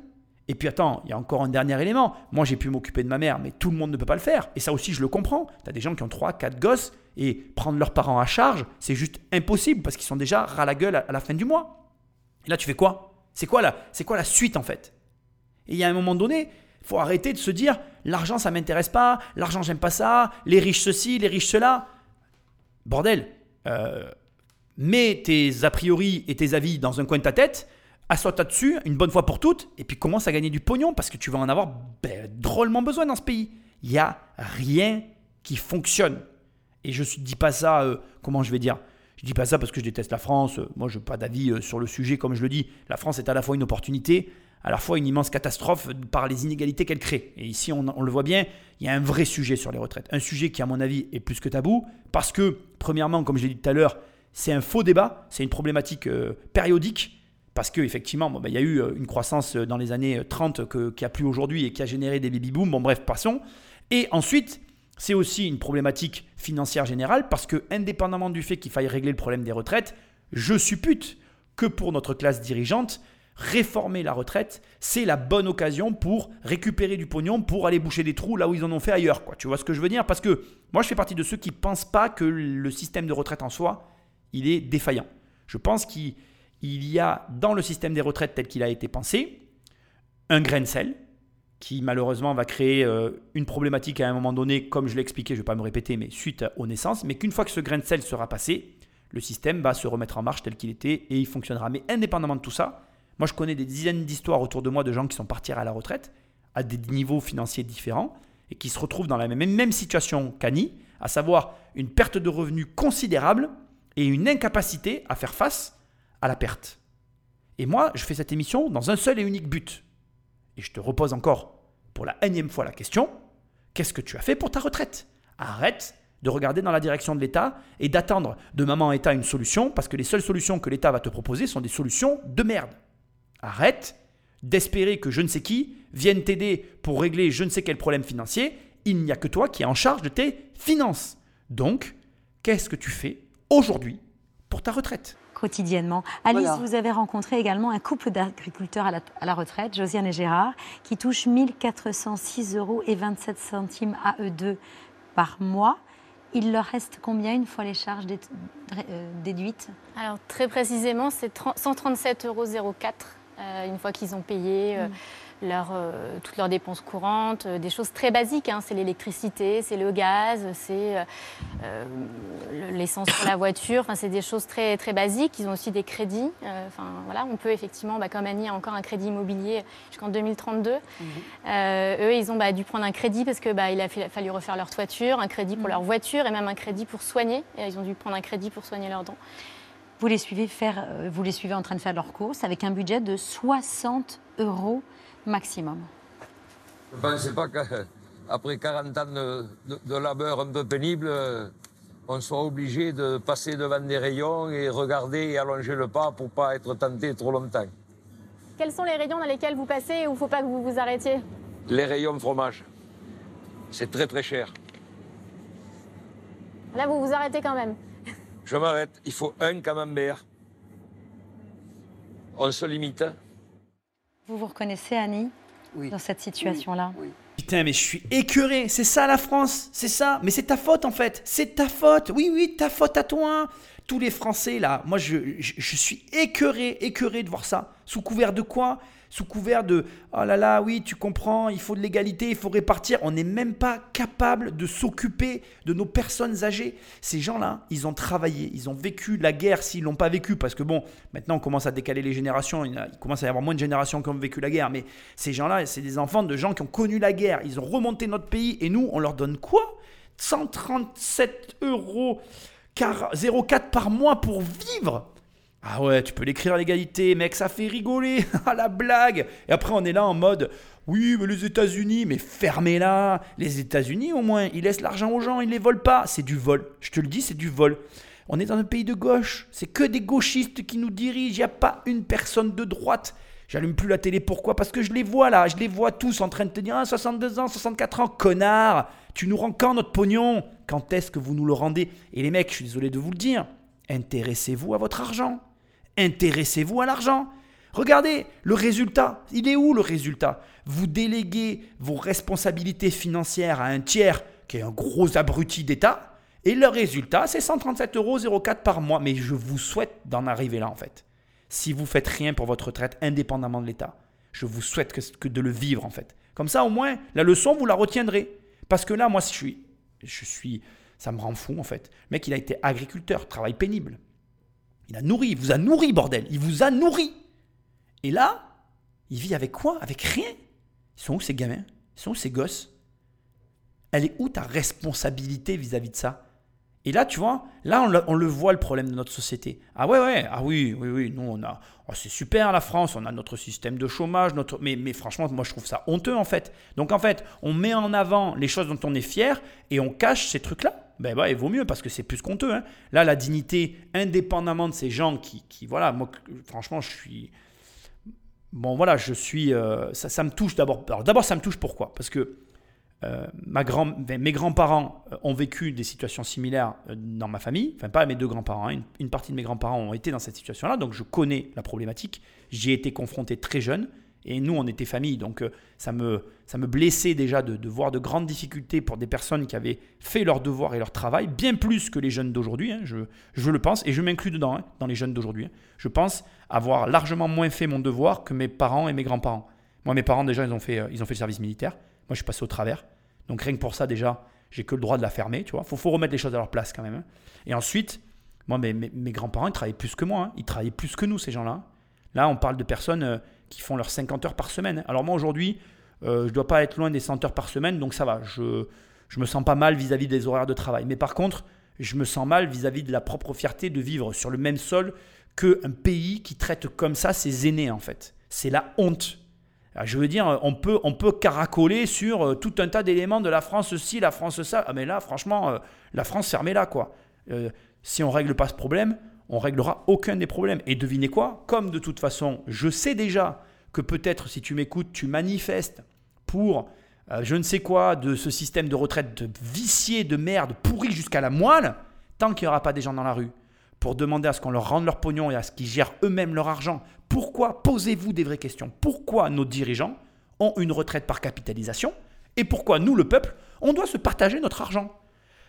B: Et puis attends, il y a encore un dernier élément. Moi, j'ai pu m'occuper de ma mère, mais tout le monde ne peut pas le faire. Et ça aussi, je le comprends. Tu as des gens qui ont 3, 4 gosses et prendre leurs parents à charge, c'est juste impossible parce qu'ils sont déjà ras la gueule à la fin du mois. Et là, tu fais quoi? C'est quoi, la, quoi la suite en fait? Et il y a un moment donné, faut arrêter de se dire l'argent, ça m'intéresse pas, l'argent, j'aime pas ça, les riches ceci, les riches cela. Bordel, euh, mets tes a priori et tes avis dans un coin de ta tête assois-toi dessus une bonne fois pour toutes et puis commence à gagner du pognon parce que tu vas en avoir ben, drôlement besoin dans ce pays. Il n'y a rien qui fonctionne. Et je ne dis pas ça, euh, comment je vais dire? Je dis pas ça parce que je déteste la France. Moi, je n'ai pas d'avis euh, sur le sujet, comme je le dis. La France est à la fois une opportunité, à la fois une immense catastrophe par les inégalités qu'elle crée. Et ici, on, le voit bien, il y a un vrai sujet sur les retraites. Un sujet qui, à mon avis, est plus que tabou parce que, premièrement, comme je l'ai dit tout à l'heure, c'est un faux débat, c'est une problématique euh, périodique parce qu'effectivement, bon, bah, il y a eu euh, une croissance euh, dans les années 30 euh, qui a plu aujourd'hui et qui a généré des baby-booms. Bon, bref, passons. Et ensuite, c'est aussi une problématique financière générale parce que, indépendamment du fait qu'il faille régler le problème des retraites, je suppute que pour notre classe dirigeante, réformer la retraite, c'est la bonne occasion pour récupérer du pognon, pour aller boucher des trous là où ils en ont fait ailleurs. Quoi. Tu vois ce que je veux dire? Parce que moi, je fais partie de ceux qui ne pensent pas que le système de retraite en soi, il est défaillant. Je pense qu'il il y a dans le système des retraites tel qu'il a été pensé un grain de sel qui malheureusement va créer euh, une problématique à un moment donné, comme je l'ai expliqué, je ne vais pas me répéter, mais suite aux naissances, mais qu'une fois que ce grain de sel sera passé, le système va se remettre en marche tel qu'il était et il fonctionnera. Mais indépendamment de tout ça, moi je connais des dizaines d'histoires autour de moi de gens qui sont partis à la retraite à des niveaux financiers différents et qui se retrouvent dans la même, même situation qu'Annie, à savoir une perte de revenus considérable et une incapacité à faire face à la perte. Et moi, je fais cette émission dans un seul et unique but. Et je te repose encore pour la énième fois la question, qu'est-ce que tu as fait pour ta retraite? Arrête de regarder dans la direction de l'État et d'attendre de maman État une solution, parce que les seules solutions que l'État va te proposer sont des solutions de merde. Arrête d'espérer que je ne sais qui vienne t'aider pour régler je ne sais quel problème financier. Il n'y a que toi qui es en charge de tes finances. Donc, qu'est-ce que tu fais aujourd'hui pour ta retraite?
A: Quotidiennement. Alice, vous avez rencontré également un couple d'agriculteurs à, la, retraite, Josiane et Gérard, qui touchent 1406 euros et 27 centimes à eux deux par mois. Il leur reste combien une fois les charges euh, déduites?
D: Alors très précisément, c'est 137,04 euros une fois qu'ils ont payé. Euh, mm leur, euh, toutes leurs dépenses courantes, euh, des choses très basiques. Hein. C'est l'électricité, c'est le gaz, c'est euh, l'essence pour la voiture. Enfin, c'est des choses très, très basiques. Ils ont aussi des crédits. Enfin, voilà, on peut effectivement, bah, comme Annie a encore un crédit immobilier jusqu'en 2032. Mhm. eux, ils ont bah, dû prendre un crédit parce qu'il bah, a fallu refaire leur toiture, un crédit pour mhm. leur voiture et même un crédit pour soigner. Et ils ont dû prendre un crédit pour soigner leurs dents.
A: Vous les suivez, faire, vous les suivez en train de faire leurs courses avec un budget de 60 euros maximum.
E: Je ne pensais pas qu'après 40 ans de, labeur un peu pénible, on soit obligé de passer devant des rayons et regarder et allonger le pas pour ne pas être tenté trop longtemps.
D: Quels sont les rayons dans lesquels vous passez et où il ne faut pas que vous vous arrêtiez?
E: Les rayons fromage. C'est très très cher.
D: Là, vous vous arrêtez quand même
E: Je m'arrête. Il faut un camembert. On se limite.
A: Vous vous reconnaissez, Annie, dans cette situation-là?
B: Oui. Putain, mais je suis écœuré. C'est ça la France. C'est ça. Mais c'est ta faute en fait. C'est ta faute. Oui, oui, ta faute à toi. Tous les Français là. Moi, je, je suis écœuré, écœuré de voir ça. Sous couvert de quoi? Sous couvert de oh là là, oui, tu comprends, il faut de l'égalité, il faut répartir. On n'est même pas capable de s'occuper de nos personnes âgées. Ces gens-là, ils ont travaillé, ils ont vécu la guerre s'ils l'ont pas vécu, parce que bon, maintenant on commence à décaler les générations, il, commence à y avoir moins de générations qui ont vécu la guerre, mais ces gens-là, c'est des enfants de gens qui ont connu la guerre, ils ont remonté notre pays, et nous, on leur donne quoi? 137 euros 0,4 par mois pour vivre? Ah ouais, tu peux l'écrire à l'égalité, mec, ça fait rigoler, à la blague. Et après, on est là en mode, oui, mais les États-Unis, mais fermez-la. Les États-Unis, au moins, ils laissent l'argent aux gens, ils ne les volent pas. C'est du vol. Je te le dis, c'est du vol. On est dans un pays de gauche. C'est que des gauchistes qui nous dirigent. Il n'y a pas une personne de droite. J'allume plus la télé. Pourquoi? Parce que je les vois là. Je les vois tous en train de te dire ah, 62 ans, 64 ans, connard. Tu nous rends quand notre pognon? Quand est-ce que vous nous le rendez? Et les mecs, je suis désolé de vous le dire, intéressez-vous à votre argent. Intéressez-vous à l'argent. Regardez, le résultat, il est où le résultat? Vous déléguez vos responsabilités financières à un tiers qui est un gros abruti d'État, et le résultat, c'est 137,04 euros par mois. Mais je vous souhaite d'en arriver là, en fait. Si vous faites rien pour votre retraite, indépendamment de l'État, je vous souhaite que, de le vivre, en fait. Comme ça, au moins, la leçon, vous la retiendrez. Parce que là, moi, je suis, je suis, ça me rend fou, en fait. Le mec, il a été agriculteur, travail pénible. Il a nourri, il vous a nourri, bordel. Il vous a nourri. Et là, il vit avec quoi? Avec rien. Ils sont où ces gamins? Ils sont où ces gosses? Elle est où ta responsabilité vis-à-vis de ça? Et là, tu vois, là, on le, voit le problème de notre société. Ah ouais, ouais, ah oui, oui, oui, nous, on a, oh, c'est super la France, on a notre système de chômage, notre, mais, mais franchement, moi, je trouve ça honteux en fait. Donc en fait, on met en avant les choses dont on est fier et on cache ces trucs-là ben bah, il vaut mieux parce que c'est plus qu'honteux. Hein. Là, la dignité, indépendamment de ces gens qui, qui voilà, moi, franchement, je suis. Bon, voilà, je suis. Euh, ça, ça me touche d'abord. Alors, d'abord, ça me touche pourquoi? Parce que euh, ma grand, mes grands-parents euh, ont vécu des situations similaires dans ma famille. Enfin, pas mes deux grands-parents. Hein. Une, partie de mes grands-parents ont été dans cette situation-là. Donc, je connais la problématique. J'y ai été confronté très jeune. Et nous, on était famille, donc euh, ça me, ça me blessait déjà de, voir de grandes difficultés pour des personnes qui avaient fait leur devoir et leur travail, bien plus que les jeunes d'aujourd'hui, hein, je, je, le pense, et je m'inclus dedans, hein, dans les jeunes d'aujourd'hui. Hein. Je pense avoir largement moins fait mon devoir que mes parents et mes grands-parents. Moi, mes parents, déjà, ils ont fait, euh, ils ont fait le service militaire. Moi, je suis passé au travers. Donc rien que pour ça, déjà, j'ai que le droit de la fermer, tu vois. Faut, faut remettre les choses à leur place quand même. Et ensuite, moi, mes, mes, grands-parents, ils travaillaient plus que moi. Ils travaillaient plus que nous, ces gens-là. Là, on parle de personnes... Qui font leurs 50 heures par semaine. Alors moi aujourd'hui, euh, je ne dois pas être loin des 100 heures par semaine, donc ça va. Je, je me sens pas mal vis-à-vis des horaires de travail. Mais par contre, je me sens mal vis-à-vis de la propre fierté de vivre sur le même sol qu'un pays qui traite comme ça ses aînés en fait. C'est la honte. je veux dire, on peut, on peut caracoler sur euh, tout un tas d'éléments de la France ci, la France ça. Ah, mais là, franchement, euh, la France, fermez-la quoi. si on règle pas ce problème, on réglera aucun des problèmes. Et devinez quoi? Comme de toute façon, je sais déjà que peut-être si tu m'écoutes, tu manifestes pour euh, je ne sais quoi de ce système de retraite vicié, de merde, pourri jusqu'à la moelle, tant qu'il n'y aura pas des gens dans la rue pour demander à ce qu'on leur rende leur pognon et à ce qu'ils gèrent eux-mêmes leur argent. Pourquoi Posez-vous des vraies questions? Pourquoi nos dirigeants ont une retraite par capitalisation? Et pourquoi nous, le peuple, on doit se partager notre argent?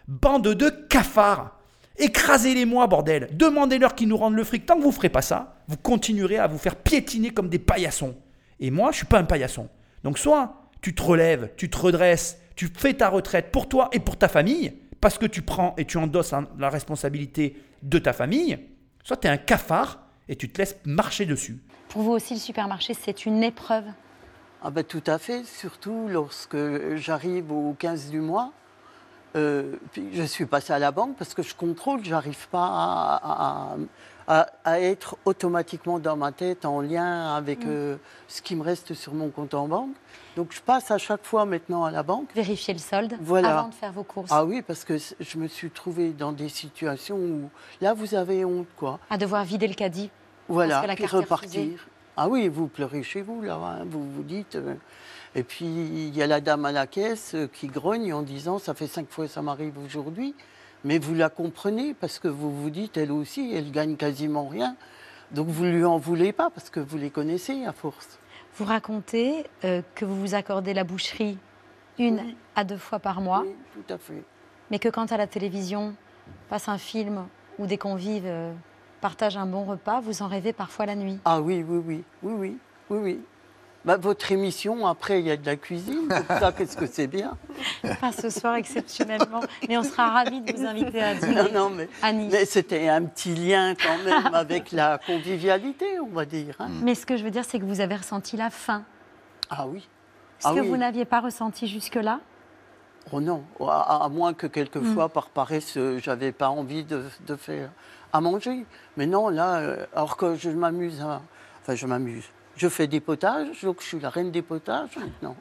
B: Bande de cafards Écrasez-les-moi, bordel. Demandez-leur qu'ils nous rendent le fric. Tant que vous ne ferez pas ça, vous continuerez à vous faire piétiner comme des paillassons. Et moi, je ne suis pas un paillasson. Donc soit tu te relèves, tu te redresses, tu fais ta retraite pour toi et pour ta famille, parce que tu prends et tu endosses la responsabilité de ta famille, soit tu es un cafard et tu te laisses marcher dessus.
A: Pour vous aussi, le supermarché, c'est une épreuve?
C: Ah ben, Tout à fait, surtout lorsque j'arrive au 15 du mois euh, puis je suis passé à la banque parce que je contrôle, j'arrive pas à, à, être automatiquement dans ma tête en lien avec mm. euh, ce qui me reste sur mon compte en banque. Donc je passe à chaque fois maintenant à la banque.
A: Vérifier le solde avant de faire vos courses.
C: Ah oui, parce que je me suis trouvé dans des situations où là vous avez honte quoi.
A: À devoir vider le caddie.
C: Voilà, puis repartir. Ah oui, vous pleurez chez vous là, hein. vous vous dites. Euh, et puis, il y a la dame à la caisse euh, qui grogne en disant Ça fait cinq fois que ça m'arrive aujourd'hui. Mais vous la comprenez parce que vous vous dites Elle aussi, elle gagne quasiment rien. Donc, vous ne lui en voulez pas parce que vous les connaissez à force.
A: Vous racontez euh, que vous vous accordez la boucherie une à deux fois par mois.
C: Oui, tout à fait.
A: Mais que quand à la télévision passe un film où des convives euh, partagent un bon repas, vous en rêvez parfois la nuit.
C: Ah oui, oui, oui, oui, oui, oui, oui. Bah, votre émission, après, il y a de la cuisine. ça, qu'est-ce que c'est bien
A: Pas ce soir exceptionnellement. Mais on sera ravis de vous inviter à dîner.
C: Non, non mais, mais c'était un petit lien quand même avec la convivialité, on va dire. Hein.
A: Mais ce que je veux dire, c'est que vous avez ressenti la faim.
C: Ah oui.
A: Ce
C: ah
A: que vous n'aviez pas ressenti jusque-là?
C: Oh non, à, moins que quelquefois, hmm. par paresse, j'avais pas envie de, faire à manger. Mais non, là, euh, alors que je m'amuse à... Enfin, je m'amuse. Je fais des potages, donc je suis la reine des potages maintenant.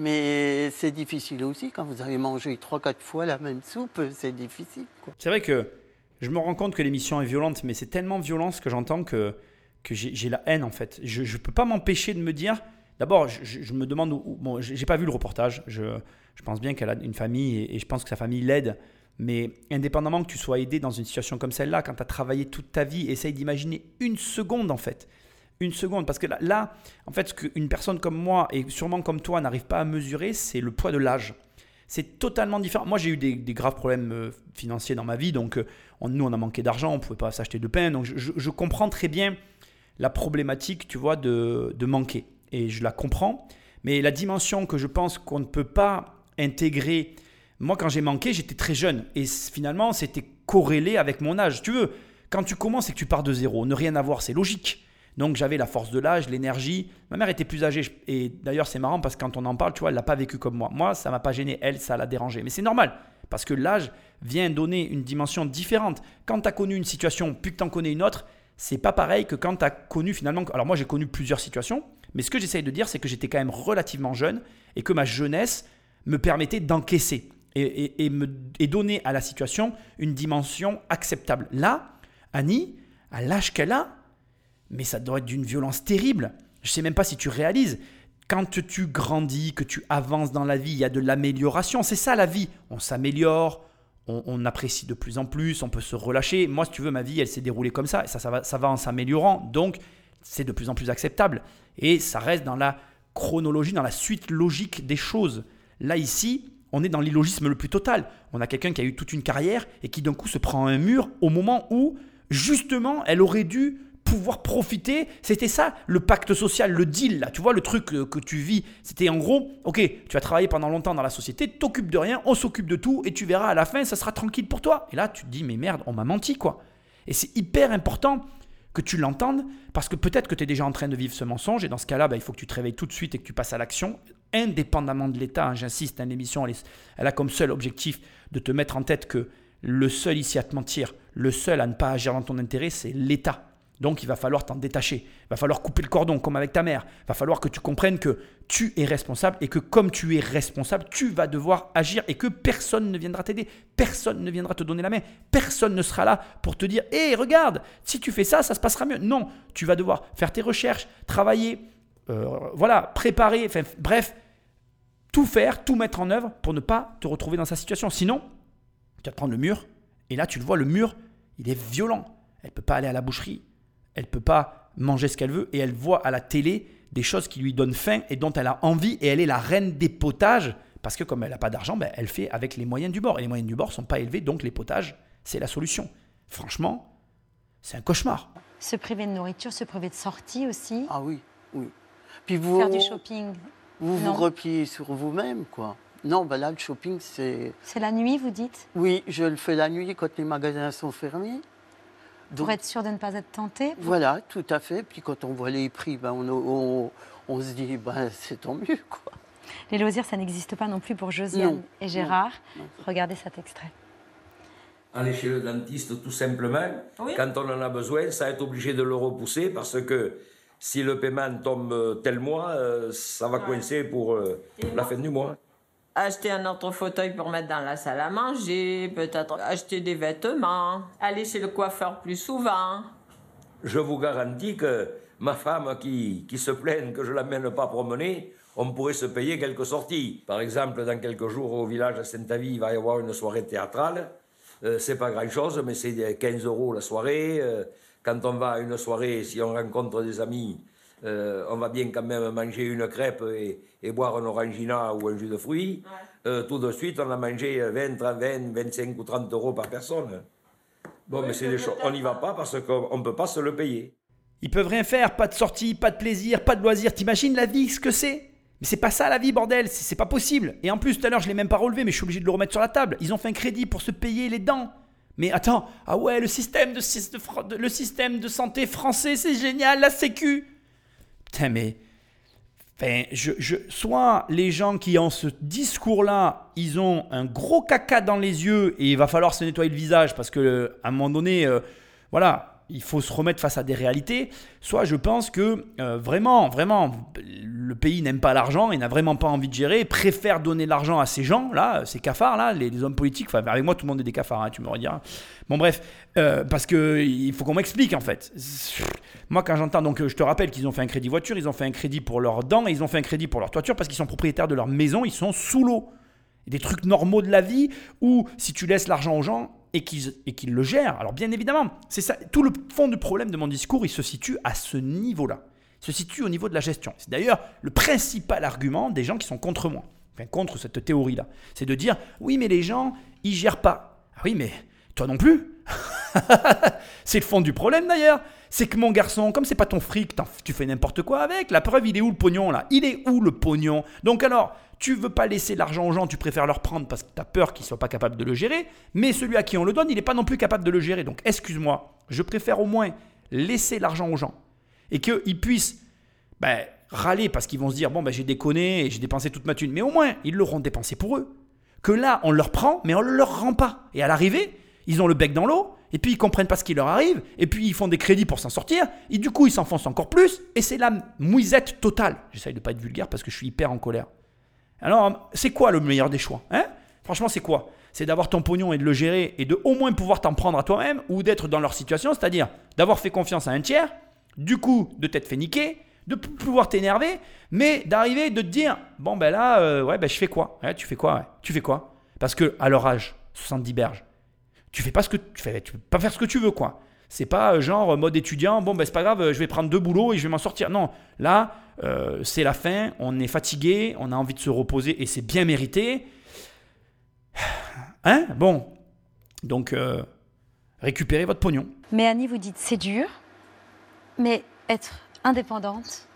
C: Mais c'est difficile aussi quand vous avez mangé trois, quatre fois la même soupe, c'est difficile.
B: C'est vrai que je me rends compte que l'émission est violente, mais c'est tellement violent ce que j'entends que, que j'ai la haine en fait. Je ne peux pas m'empêcher de me dire. D'abord, je, me demande. Où, bon, j'ai pas vu le reportage. Je, je pense bien qu'elle a une famille et, et je pense que sa famille l'aide. Mais indépendamment que tu sois aidé dans une situation comme celle-là, quand tu as travaillé toute ta vie, essaye d'imaginer une seconde en fait. Une seconde. Parce que là, en fait, ce qu'une personne comme moi et sûrement comme toi n'arrive pas à mesurer, c'est le poids de l'âge. C'est totalement différent. Moi, j'ai eu des, graves problèmes euh, financiers dans ma vie. Donc, euh, nous, on a manqué d'argent, on ne pouvait pas s'acheter de pain. Donc, je, comprends très bien la problématique, tu vois, de, de manquer. Et je la comprends. Mais la dimension que je pense qu'on ne peut pas intégrer. Moi, quand j'ai manqué, j'étais très jeune. Et finalement, c'était corrélé avec mon âge. Tu veux, quand tu commences et que tu pars de zéro, ne rien avoir, c'est logique. Donc j'avais la force de l'âge, l'énergie. Ma mère était plus âgée. Et d'ailleurs, c'est marrant parce que quand on en parle, tu vois, elle l'a pas vécu comme moi. Moi, ça m'a pas gêné. Elle, ça l'a dérangé. Mais c'est normal. Parce que l'âge vient donner une dimension différente. Quand tu as connu une situation, puis que tu en connais une autre, c'est pas pareil que quand tu as connu finalement. Alors moi, j'ai connu plusieurs situations. Mais ce que j'essaye de dire, c'est que j'étais quand même relativement jeune et que ma jeunesse me permettait d'encaisser et, et- et me, et donner à la situation une dimension acceptable. Là, Annie, à l'âge qu'elle a, mais ça doit être d'une violence terrible. Je sais même pas si tu réalises. Quand tu grandis, que tu avances dans la vie, il y a de l'amélioration. C'est ça la vie. On s'améliore, on, on apprécie de plus en plus, on peut se relâcher. Moi, si tu veux, ma vie, elle s'est déroulée comme ça. Et ça, ça va, ça va en s'améliorant. Donc, c'est de plus en plus acceptable. Et ça reste dans la chronologie, dans la suite logique des choses. Là, ici, on est dans l'illogisme le plus total. On a quelqu'un qui a eu toute une carrière et qui d'un coup se prend un mur au moment où, justement, elle aurait dû pouvoir profiter. C'était ça, le pacte social, le deal, là. Tu vois, le truc euh, que tu vis. C'était en gros, ok, tu as travaillé pendant longtemps dans la société, t'occupes de rien, on s'occupe de tout, et tu verras à la fin, ça sera tranquille pour toi. Et là, tu te dis, mais merde, on m'a menti, quoi. Et c'est hyper important que tu l'entendes, parce que peut-être que tu es déjà en train de vivre ce mensonge, et dans ce cas-là, bah, il faut que tu te réveilles tout de suite et que tu passes à l'action, indépendamment de l'État. hein, J'insiste, hein, l'émission, elle, a comme seul objectif de te mettre en tête que le seul ici à te mentir, le seul à ne pas agir dans ton intérêt, c'est l'État. Donc il va falloir t'en détacher, il va falloir couper le cordon comme avec ta mère, il va falloir que tu comprennes que tu es responsable et que comme tu es responsable, tu vas devoir agir et que personne ne viendra t'aider, personne ne viendra te donner la main, personne ne sera là pour te dire Hé, regarde, si tu fais ça, ça se passera mieux. Non, tu vas devoir faire tes recherches, travailler, euh, voilà, préparer, bref, tout faire, tout mettre en œuvre pour ne pas te retrouver dans sa situation. Sinon, tu vas prendre le mur, et là tu le vois, le mur, il est violent. Elle peut pas aller à la boucherie, elle ne peut pas manger ce qu'elle veut, et elle voit à la télé des choses qui lui donnent faim et dont elle a envie, et elle est la reine des potages, parce que comme elle n'a pas d'argent, ben, elle fait avec les moyens du bord, et les moyens du bord ne sont pas élevés, donc les potages, c'est la solution. Franchement, c'est un cauchemar.
A: Se priver de nourriture, se priver de sortie aussi,
C: Ah oui, oui. Puis vous,
A: faire du shopping.
C: vous vous repliez sur vous-même, quoi. Non, ben là, le shopping, c'est...
A: C'est la nuit, vous dites?
C: Oui, je le fais la nuit quand les magasins sont fermés.
A: Pour
C: Donc,
A: être sûr de ne pas être tenté
C: Voilà, tout à fait. Puis quand on voit les prix, ben, on, on- on se dit, ben, c'est tant mieux, quoi.
A: Les loisirs, ça n'existe pas non plus pour Josiane
C: Non,
A: et Gérard.
C: non.
A: Regardez cet extrait.
E: Aller chez le dentiste tout simplement,
F: Oui.
E: quand on en a besoin, ça être obligé de le repousser parce que si le paiement tombe tel mois, euh, ça va coincer pour euh, la fin du mois.
F: Acheter un autre fauteuil pour mettre dans la salle à manger, peut-être acheter des vêtements, aller chez le coiffeur plus souvent.
E: Je vous garantis que ma femme qui, qui se plaigne que je ne l'amène pas promener, on pourrait se payer quelques sorties. Par exemple, dans quelques jours au village à Saint-Avis, il va y avoir une soirée théâtrale. Euh, c'est pas grand-chose, mais c'est 15 euros la soirée. Euh, quand on va à une soirée, si on rencontre des amis, euh, on va bien quand même manger une crêpe et, et boire un orangina ou un jus de fruits. Euh, tout de suite, on a mangé 20, 30, 20, 25 ou 30 euros par personne. Bon, mais c'est des choses. On n'y va pas parce qu'on ne peut pas se le payer.
B: Ils peuvent rien faire, pas de sortie, pas de plaisir, pas de loisir. T'imagines la vie, ce que c'est? Mais c'est pas ça la vie, bordel, c'est c'est pas possible. Et en plus, tout à l'heure, je l'ai même pas relevé, mais je suis obligé de le remettre sur la table. Ils ont fait un crédit pour se payer les dents. Mais attends, ah ouais, le système de- le système de santé français, c'est génial, la sécu. Mais je, je- soit les gens qui ont ce discours-là, ils ont un gros caca dans les yeux et il va falloir se nettoyer le visage parce que euh, à un moment donné, euh, voilà, il faut se remettre face à des réalités. Soit je pense que euh, vraiment, vraiment, le pays n'aime pas l'argent et n'a vraiment pas envie de gérer, préfère donner l'argent à ces gens-là, ces cafards-là, les, les hommes politiques. Enfin, avec moi, tout le monde est des cafards, hein, tu me rediras. Bon, bref, euh, parce que il faut qu'on m'explique en fait. Moi, quand j'entends, donc euh, je te rappelle qu'ils ont fait un crédit voiture, ils ont fait un crédit pour leurs dents, et ils ont fait un crédit pour leur toiture parce qu'ils sont propriétaires de leur maison, ils sont sous l'eau. Des trucs normaux de la vie où si tu laisses l'argent aux gens et qu'ils et le gèrent, alors bien évidemment, c'est ça. Tout le fond du problème de mon discours, il se situe à ce niveau-là. Se situe au niveau de la gestion. C'est d'ailleurs le principal argument des gens qui sont contre moi, contre cette théorie-là. C'est de dire oui, mais les gens, ils gèrent pas. Ah oui, mais toi non plus. c'est le fond du problème d'ailleurs. C'est que mon garçon, comme c'est pas ton fric, tu fais n'importe quoi avec. La preuve, il est où le pognon là? Il est où le pognon? Donc alors, tu veux pas laisser l'argent aux gens, tu préfères leur prendre parce que tu as peur qu'ils soient pas capables de le gérer. Mais celui à qui on le donne, il n'est pas non plus capable de le gérer. Donc excuse-moi, je préfère au moins laisser l'argent aux gens et qu'ils puissent ben, râler parce qu'ils vont se dire bon ben j'ai déconné et j'ai dépensé toute ma thune. Mais au moins, ils l'auront dépensé pour eux. Que là, on leur prend, mais on ne leur rend pas. Et à l'arrivée, ils ont le bec dans l'eau, et puis ils comprennent pas ce qui leur arrive, et puis ils font des crédits pour s'en sortir, et du coup ils s'enfoncent encore plus, et c'est la mouisette totale. J'essaye de pas être vulgaire parce que je suis hyper en colère. Alors, c'est quoi le meilleur des choix hein? Franchement, c'est quoi? C'est d'avoir ton pognon et de le gérer, et de au moins pouvoir t'en prendre à toi-même, ou d'être dans leur situation, c'est-à-dire d'avoir fait confiance à un tiers, du coup de t'être fait niquer, de pouvoir t'énerver, mais d'arriver de te dire bon ben là, euh, ouais ben je fais quoi? Tu fais quoi? Tu fais quoi? Parce que à leur âge, 70 berges, tu fais pas ce que tu fais, tu peux pas faire ce que tu veux quoi. C'est pas euh, genre euh, mode étudiant, bon ben c'est pas grave, euh, je vais prendre deux boulots et je vais m'en sortir. Non, là euh, c'est la fin, on est fatigué, on a envie de se reposer et c'est bien mérité. Hein? Bon, donc euh, récupérez votre pognon.
A: Mais Annie, vous dites c'est dur, mais être indépendante,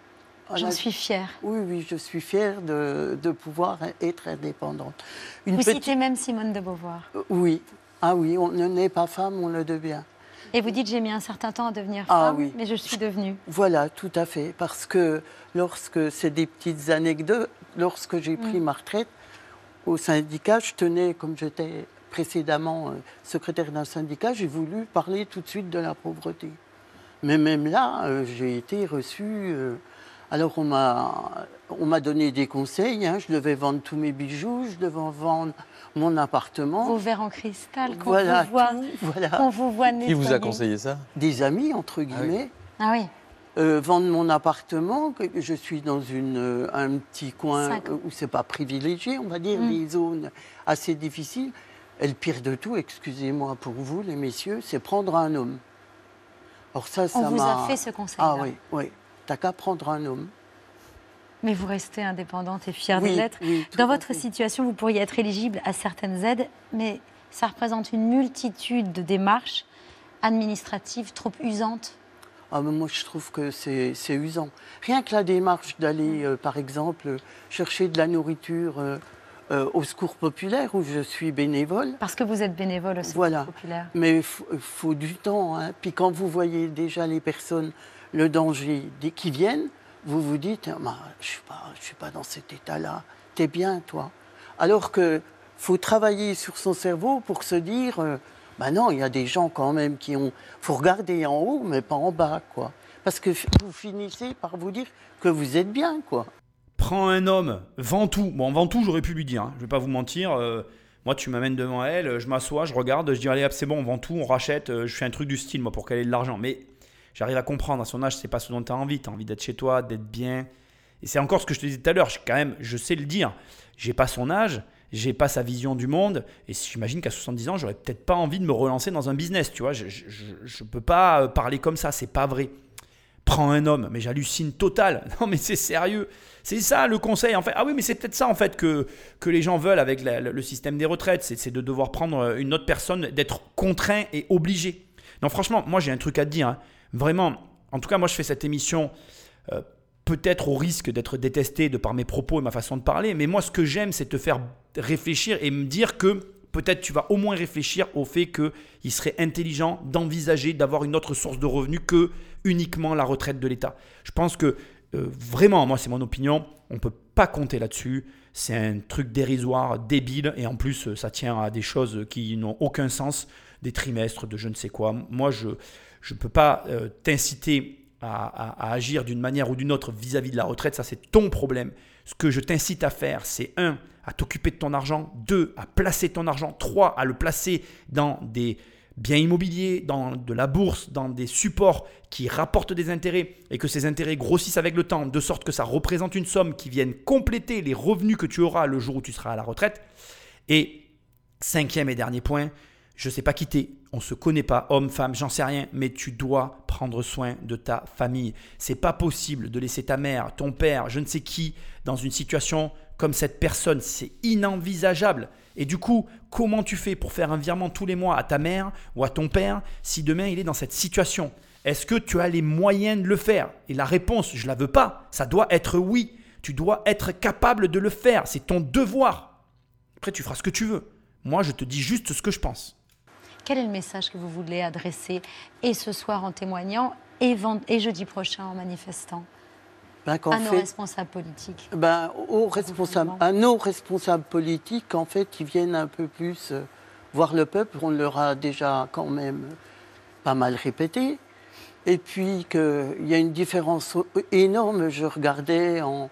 A: j'en
C: Voilà.
A: suis fière.
C: Oui, oui, je suis fière de, de pouvoir être indépendante. Une
A: Vous
C: petite-
A: citez même Simone de Beauvoir.
C: Euh, Oui, ah oui, on ne naît pas femme, on le devient.
A: Et vous dites j'ai mis un certain temps à devenir
C: Ah
A: femme,
C: oui.
A: mais je suis devenue.
C: Voilà, tout à fait. Parce que lorsque, c'est des petites anecdotes, lorsque j'ai pris ma retraite au syndicat, je tenais, comme j'étais précédemment euh, secrétaire d'un syndicat, j'ai voulu parler tout de suite de la pauvreté. Mais même là, euh, j'ai été reçue. euh, alors on m'a, on m'a donné des conseils. hein, je devais vendre tous mes bijoux, je devais vendre mon appartement.
A: Vos verres en cristal, qu'on
C: voilà,
A: vous voit,
C: tout, voilà.
A: qu'on vous voit
G: Qui vous a conseillé ça?
C: Des amis entre guillemets.
A: Ah oui.
C: Euh, vendre mon appartement, que je suis dans une, euh, un petit coin
A: Cinq.
C: euh, où c'est pas privilégié, on va dire,
A: Mm.
C: des zones assez difficiles. Et le pire de tout, excusez-moi pour vous, les messieurs, c'est prendre un homme. Alors ça, ça
A: On vous a fait ce conseil-là.
C: Ah oui, oui. T'as qu'à prendre un homme.
A: Mais vous restez indépendante et fière
C: Oui,
A: de l'être.
C: oui, tout
A: Dans votre situation, vous pourriez être éligible à certaines aides, mais ça représente une multitude de démarches administratives trop usantes.
C: Ah, mais moi, je trouve que c'est usant. Rien que la démarche d'aller, euh, par exemple, chercher de la nourriture euh, euh, au secours populaire, où je suis bénévole,
A: Parce que vous êtes bénévole au Secours
C: Voilà.
A: populaire.
C: Mais il faut, du temps. hein. Puis quand vous voyez déjà les personnes, le danger qu'ils viennent, vous vous dites, Ah, bah, je ne suis, pas- suis pas dans cet état-là. T'es bien, toi. Alors que faut travailler sur son cerveau pour se dire, euh, bah non, il y a des gens quand même qui ont... faut regarder en haut, mais pas en bas, quoi. Parce que vous finissez par vous dire que vous êtes bien, quoi.
B: Prends un homme, vends tout. Bon, tout, j'aurais pu lui dire. hein. Je vais pas vous mentir. euh, moi, tu m'amènes devant elle, je m'assois, je regarde, je dis allez, c'est bon, on vend tout, on rachète. euh, je fais un truc du style, moi, pour qu'elle ait de l'argent. Mais j'arrive à comprendre, à son âge, c'est pas ce dont tu as envie. Tu as envie d'être chez toi, d'être bien. Et c'est encore ce que je te disais tout à l'heure. je- Quand même, je sais le dire. J'ai pas son âge, j'ai pas sa vision du monde. Et j'imagine qu'à 70 ans, j'aurais peut-être pas envie de me relancer dans un business. Tu vois, je, je, peux pas euh, parler comme ça, c'est pas vrai prends un homme, mais j'hallucine total. Non, mais c'est sérieux. C'est ça le conseil en fait. Ah oui, mais c'est peut-être ça en fait que, que les gens veulent avec le système des retraites. C'est c'est de devoir prendre une autre personne, d'être contraint et obligé. Non, franchement, moi j'ai un truc à te dire. hein. Vraiment, en tout cas, moi je fais cette émission euh, peut-être au risque d'être détesté de par mes propos et ma façon de parler, mais moi ce que j'aime c'est te faire réfléchir et me dire que peut-être tu vas au moins réfléchir au fait qu'il serait intelligent d'envisager d'avoir une autre source de revenus que uniquement la retraite de l'État. Je pense que euh, vraiment, moi c'est mon opinion, on ne peut pas compter là-dessus. C'est un truc dérisoire, débile, et en plus ça tient à des choses qui n'ont aucun sens, des trimestres, de je ne sais quoi. Moi je ne peux pas euh, t'inciter à, agir d'une manière ou d'une autre vis-à-vis de la retraite, ça c'est ton problème. Ce que je t'incite à faire, c'est un, à t'occuper de ton argent, deux, à placer ton argent, trois, à le placer dans des biens immobiliers, dans de la bourse, dans des supports qui rapportent des intérêts et que ces intérêts grossissent avec le temps, de sorte que ça représente une somme qui vienne compléter les revenus que tu auras le jour où tu seras à la retraite. Et cinquième et dernier point, je ne sais pas quitter, on se connaît pas, homme, femme, j'en sais rien, mais tu dois prendre soin de ta famille. C'est pas possible de laisser ta mère, ton père, je ne sais qui, dans une situation comme cette personne. C'est inenvisageable. Et du coup, comment tu fais pour faire un virement tous les mois à ta mère ou à ton père si demain il est dans cette situation? Est-ce que tu as les moyens de le faire? Et la réponse, je la veux pas. Ça doit être oui. Tu dois être capable de le faire. C'est ton devoir. Après, tu feras ce que tu veux. Moi, je te dis juste ce que je pense.
A: Quel est le message que vous voulez adresser et ce soir en témoignant et, et jeudi prochain en manifestant
C: ben,
A: à nos responsables politiques
C: ben, aux responsables, À nos responsables politiques, en fait, ils viennent un peu plus euh, voir le peuple. On leur a déjà quand même pas mal répété. Et puis qu'il y a une différence énorme. Je regardais en,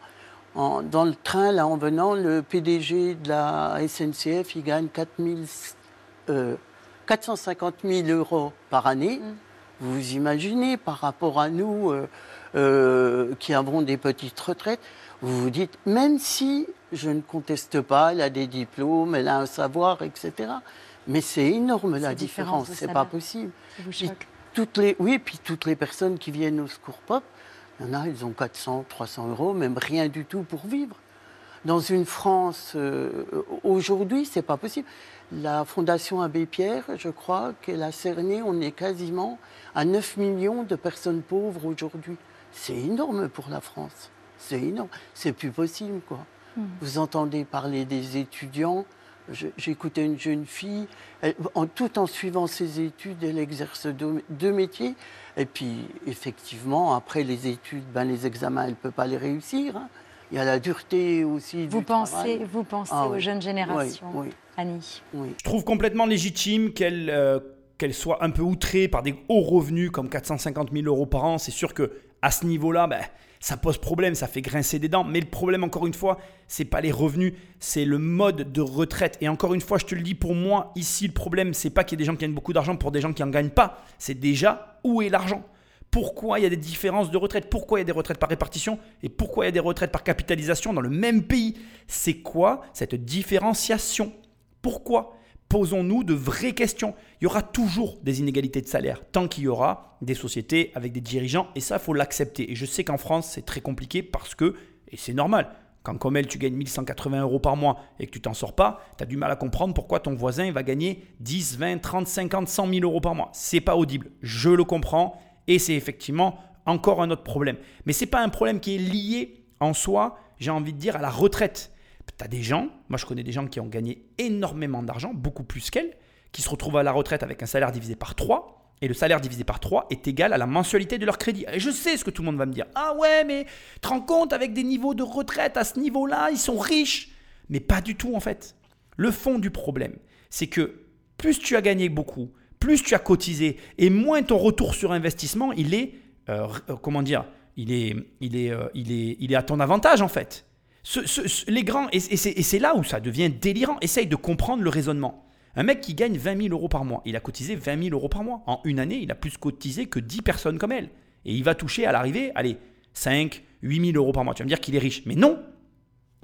C: dans le train, là, en venant, le PDG de la SNCF, il gagne 4 450 000 euros par année. Mm. Vous imaginez, par rapport à nous, euh, euh, qui avons des petites retraites, vous vous dites, même si je ne conteste pas, elle a des diplômes, elle a un savoir, etc. Mais c'est énorme la différence, c'est pas possible. toutes les, oui, puis toutes les personnes qui viennent au secours pop, il y en a, ils ont 400, 300 euros, même rien du tout pour vivre. Dans une France, euh, aujourd'hui, c'est pas possible. La Fondation Abbé Pierre, je crois qu'elle a cerné, on est quasiment à 9 millions de personnes pauvres aujourd'hui. C'est énorme pour la France. C'est énorme. C'est plus possible, quoi. Hmm. Vous entendez parler des étudiants. J'écoutais une jeune fille, en, tout en suivant ses études, elle exerce deux, métiers. Et puis, effectivement, après les études, ben, les examens, elle ne peut pas les réussir. Hein. Il y a la dureté aussi
A: vous
C: du
A: pensez,
C: travail.
A: Vous pensez ah aux jeunes générations, Annie
B: Je trouve complètement légitime qu'elle euh, qu'elle soit un peu outrée par des hauts revenus comme 450 000 euros par an. C'est sûr que à ce niveau-là, ben, ça pose problème, ça fait grincer des dents. Mais le problème, encore une fois, c'est pas les revenus, c'est le mode de retraite. Et encore une fois, je te le dis, pour moi, ici, le problème, c'est pas qu'il y ait des gens qui gagnent beaucoup d'argent pour des gens qui en gagnent pas. C'est déjà où est l'argent. Pourquoi il y a des différences de retraite? Pourquoi il y a des retraites par répartition? Et pourquoi il y a des retraites par capitalisation dans le même pays? C'est quoi cette différenciation? Pourquoi Posons-nous de vraies questions? Il y aura toujours des inégalités de salaire tant qu'il y aura des sociétés avec des dirigeants et ça, faut l'accepter. Et je sais qu'en France, c'est très compliqué parce que, et c'est normal, quand comme elle, tu gagnes 1180 euros par mois et que tu t'en sors pas, tu as du mal à comprendre pourquoi ton voisin va gagner 10, 20, 30, 50, 100 000 euros par mois. C'est pas audible. Je le comprends et c'est effectivement encore un autre problème. Mais ce n'est pas un problème qui est lié en soi, j'ai envie de dire, à la retraite. Tu des gens, moi je connais des gens qui ont gagné énormément d'argent, beaucoup plus qu'elle, qui se retrouvent à la retraite avec un salaire divisé par 3. Et le salaire divisé par 3 est égal à la mensualité de leur crédit. Et je sais ce que tout le monde va me dire. Ah ouais, mais te rends compte, avec des niveaux de retraite à ce niveau-là, ils sont riches. Mais pas du tout en fait. Le fond du problème, c'est que plus tu as gagné beaucoup, plus tu as cotisé et moins ton retour sur investissement, il est, euh, euh, comment dire, il est, il, est, euh, il, est, il est à ton avantage en fait. Les grands, et, c'est là où ça devient délirant, essaye de comprendre le raisonnement. Un mec qui gagne 20 000 euros par mois, il a cotisé 20 000 euros par mois. En une année, il a plus cotisé que 10 personnes comme elle. Et il va toucher à l'arrivée, allez, 5, 8 000 euros par mois. Tu vas me dire qu'il est riche. Mais non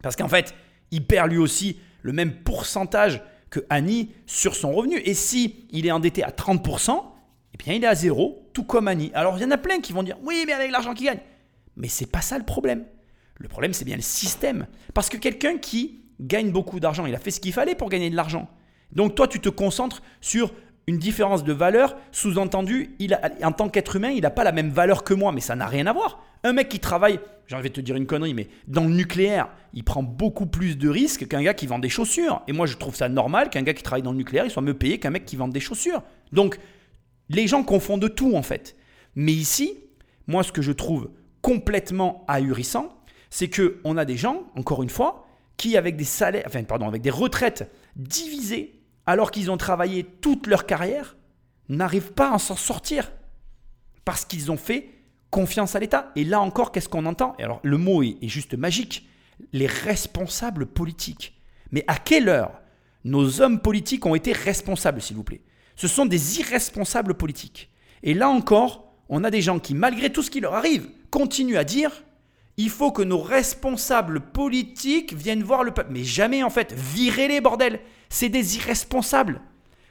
B: Parce qu'en fait, il perd lui aussi le même pourcentage que Annie sur son revenu. Et si il est endetté à 30%, eh bien il est à zéro, tout comme Annie. Alors il y en a plein qui vont dire oui, mais avec l'argent qu'il gagne. Mais c'est pas ça le problème. Le problème, c'est bien le système. Parce que quelqu'un qui gagne beaucoup d'argent, il a fait ce qu'il fallait pour gagner de l'argent. Donc toi, tu te concentres sur une différence de valeur, sous-entendu, en tant qu'être humain, il n'a pas la même valeur que moi, mais ça n'a rien à voir. Un mec qui travaille, j'ai envie de te dire une connerie, mais dans le nucléaire, il prend beaucoup plus de risques qu'un gars qui vend des chaussures. Et moi, je trouve ça normal qu'un gars qui travaille dans le nucléaire, il soit mieux payé qu'un mec qui vend des chaussures. Donc, les gens confondent tout en fait. Mais ici, moi, ce que je trouve complètement ahurissant, c'est que on a des gens, encore une fois, qui avec des salaires, enfin pardon, avec des retraites divisées, alors qu'ils ont travaillé toute leur carrière, n'arrivent pas à s'en sortir parce qu'ils ont fait confiance à l'État. Et là encore, qu'est-ce qu'on entend? Et alors le mot est, est juste magique. Les responsables politiques. Mais à quelle heure nos hommes politiques ont été responsables, s'il vous plaît? Ce sont des irresponsables politiques. Et là encore, on a des gens qui, malgré tout ce qui leur arrive, continuent à dire il faut que nos responsables politiques viennent voir le peuple. Mais jamais en fait, virez les bordels. C'est des irresponsables.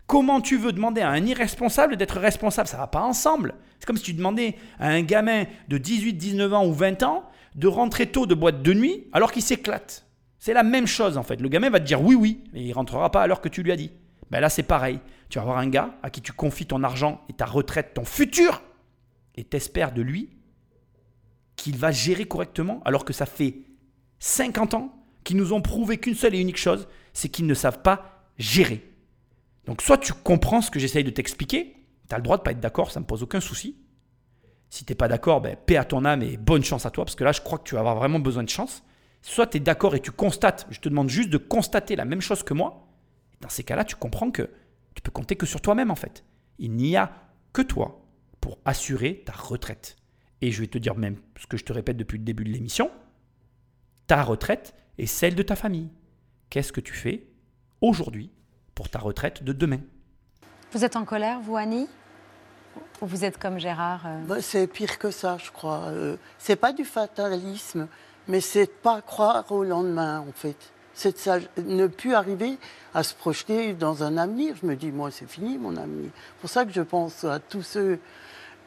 B: Comment tu veux demander à un irresponsable d'être responsable? Ça va pas ensemble. C'est comme si tu demandais à un gamin de 18, 19 ans ou 20 ans de rentrer tôt de boîte de nuit alors qu'il s'éclate. C'est la même chose en fait. Le gamin va te dire oui, oui, mais il rentrera pas l'heure que tu lui as dit. Ben là, c'est pareil. Tu vas avoir un gars à qui tu confies ton argent et ta retraite, ton futur, et t'espères de lui qu'il va gérer correctement, alors que ça fait 50 ans qu'ils nous ont prouvé qu'une seule et unique chose, c'est qu'ils ne savent pas gérer. Donc soit tu comprends ce que j'essaye de t'expliquer, tu as le droit de pas être d'accord, ça ne me pose aucun souci. Si tu n'es pas d'accord, ben, paix à ton âme et bonne chance à toi, parce que là, je crois que tu vas avoir vraiment besoin de chance. Soit tu es d'accord et tu constates, je te demande juste de constater la même chose que moi. Dans ces cas-là, tu comprends que tu peux compter que sur toi-même en fait. Il n'y a que toi pour assurer ta retraite. Et je vais te dire même ce que je te répète depuis le début de l'émission, ta retraite est celle de ta famille. Qu'est-ce que tu fais aujourd'hui pour ta retraite de demain
A: Vous êtes en colère, vous, Annie? Ou vous êtes comme Gérard euh
C: Bah, c'est pire que ça, je crois. Euh, c'est pas du fatalisme, mais c'est de pas croire au lendemain, en fait. C'est de ça- ne plus arriver à se projeter dans un avenir. Je me dis, moi, c'est fini, mon avenir. C'est pour ça que je pense à tous ceux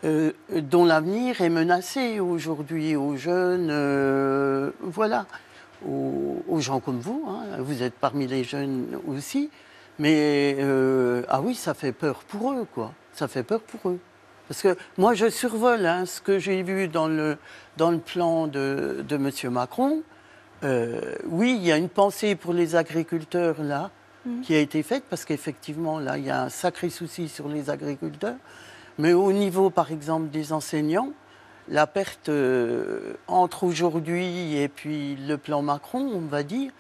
C: euh, dont l'avenir est menacé aujourd'hui, aux jeunes, euh, voilà, aux, aux gens comme vous. hein. Vous êtes parmi les jeunes aussi. Mais, euh, ah oui, ça fait peur pour eux, quoi. Ça fait peur pour eux. Parce que moi, je survole hein, ce que j'ai vu dans le, dans le plan de, de M. Macron. Euh, oui, il y a une pensée pour les agriculteurs là qui a été faite parce qu'effectivement là, il y a un sacré souci sur les agriculteurs. Mais au niveau, par exemple, des enseignants, la perte euh, entre aujourd'hui et puis le plan Macron, on va dire,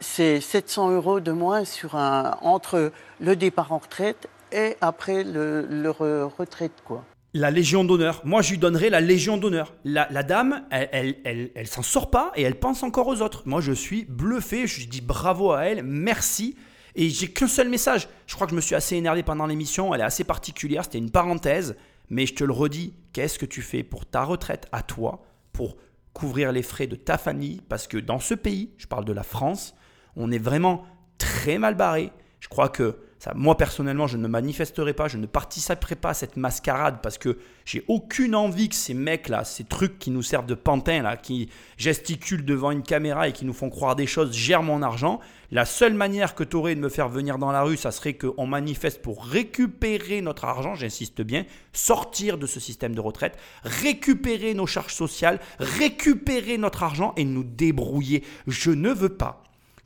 C: c'est 700 euros de moins sur entre le départ en retraite et après le, retraite, quoi.
B: La Légion d'honneur. Moi, je lui donnerais la Légion d'honneur. La, dame, elle, elle, elle, elle s'en sort pas et elle pense encore aux autres. Moi, je suis bluffé. Je dis bravo à elle, merci. Et j'ai qu'un seul message. Je crois que je me suis assez énervé pendant l'émission. Elle est assez particulière. C'était une parenthèse. Mais je te le redis, qu'est-ce que tu fais pour ta retraite à toi, pour couvrir les frais de ta famille? Parce que dans ce pays, je parle de la France, on est vraiment très mal barré. Je crois que moi personnellement, je ne manifesterai pas, je ne participerai pas à cette mascarade parce que j'ai aucune envie que ces mecs-là, ces trucs qui nous servent de pantin, là, qui gesticulent devant une caméra et qui nous font croire des choses, gèrent mon argent. La seule manière que tu aurais de me faire venir dans la rue, ça serait qu'on manifeste pour récupérer notre argent, j'insiste bien, sortir de ce système de retraite, récupérer nos charges sociales, récupérer notre argent et nous débrouiller. Je ne veux pas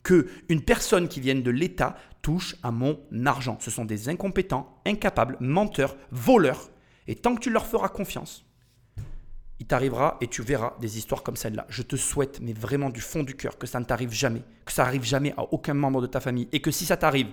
B: que une personne qui vienne de l'État touche à mon argent. Ce sont des incompétents, incapables, menteurs, voleurs. Et tant que tu leur feras confiance, il t'arrivera et tu verras des histoires comme celle-là. Je te souhaite, mais vraiment du fond du cœur, que ça ne t'arrive jamais, que ça arrive jamais à aucun membre de ta famille, et que si ça t'arrive,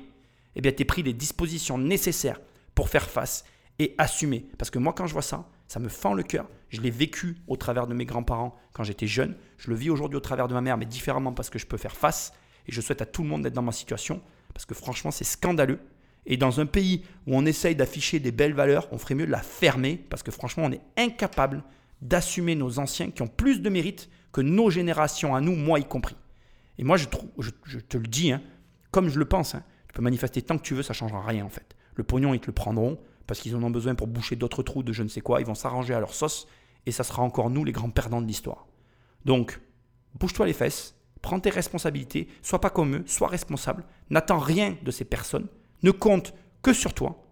B: eh bien, tu pris les dispositions nécessaires pour faire face et assumer. Parce que moi, quand je vois ça, ça me fend le cœur. Je l'ai vécu au travers de mes grands-parents quand j'étais jeune. Je le vis aujourd'hui au travers de ma mère, mais différemment parce que je peux faire face. Et je souhaite à tout le monde d'être dans ma situation, parce que franchement, c'est scandaleux. Et dans un pays où on essaye d'afficher des belles valeurs, on ferait mieux de la fermer, parce que franchement, on est incapable d'assumer nos anciens qui ont plus de mérite que nos générations à nous, moi y compris. Et moi, je, te le dis, hein, comme je le pense, hein, tu peux manifester tant que tu veux, ça changera rien en fait. Le pognon, ils te le prendront parce qu'ils en ont besoin pour boucher d'autres trous de je ne sais quoi. Ils vont s'arranger à leur sauce et ça sera encore nous les grands perdants de l'histoire. Donc, bouge-toi les fesses, prends tes responsabilités, sois pas comme eux, sois responsable, n'attends rien de ces personnes, ne compte que sur toi,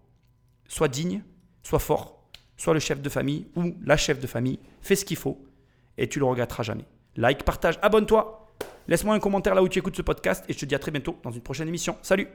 B: sois digne, sois fort, sois le chef de famille ou la chef de famille, fais ce qu'il faut et tu le regretteras jamais. Like, partage, abonne-toi, laisse-moi un commentaire là où tu écoutes ce podcast et je te dis à très bientôt dans une prochaine émission. Salut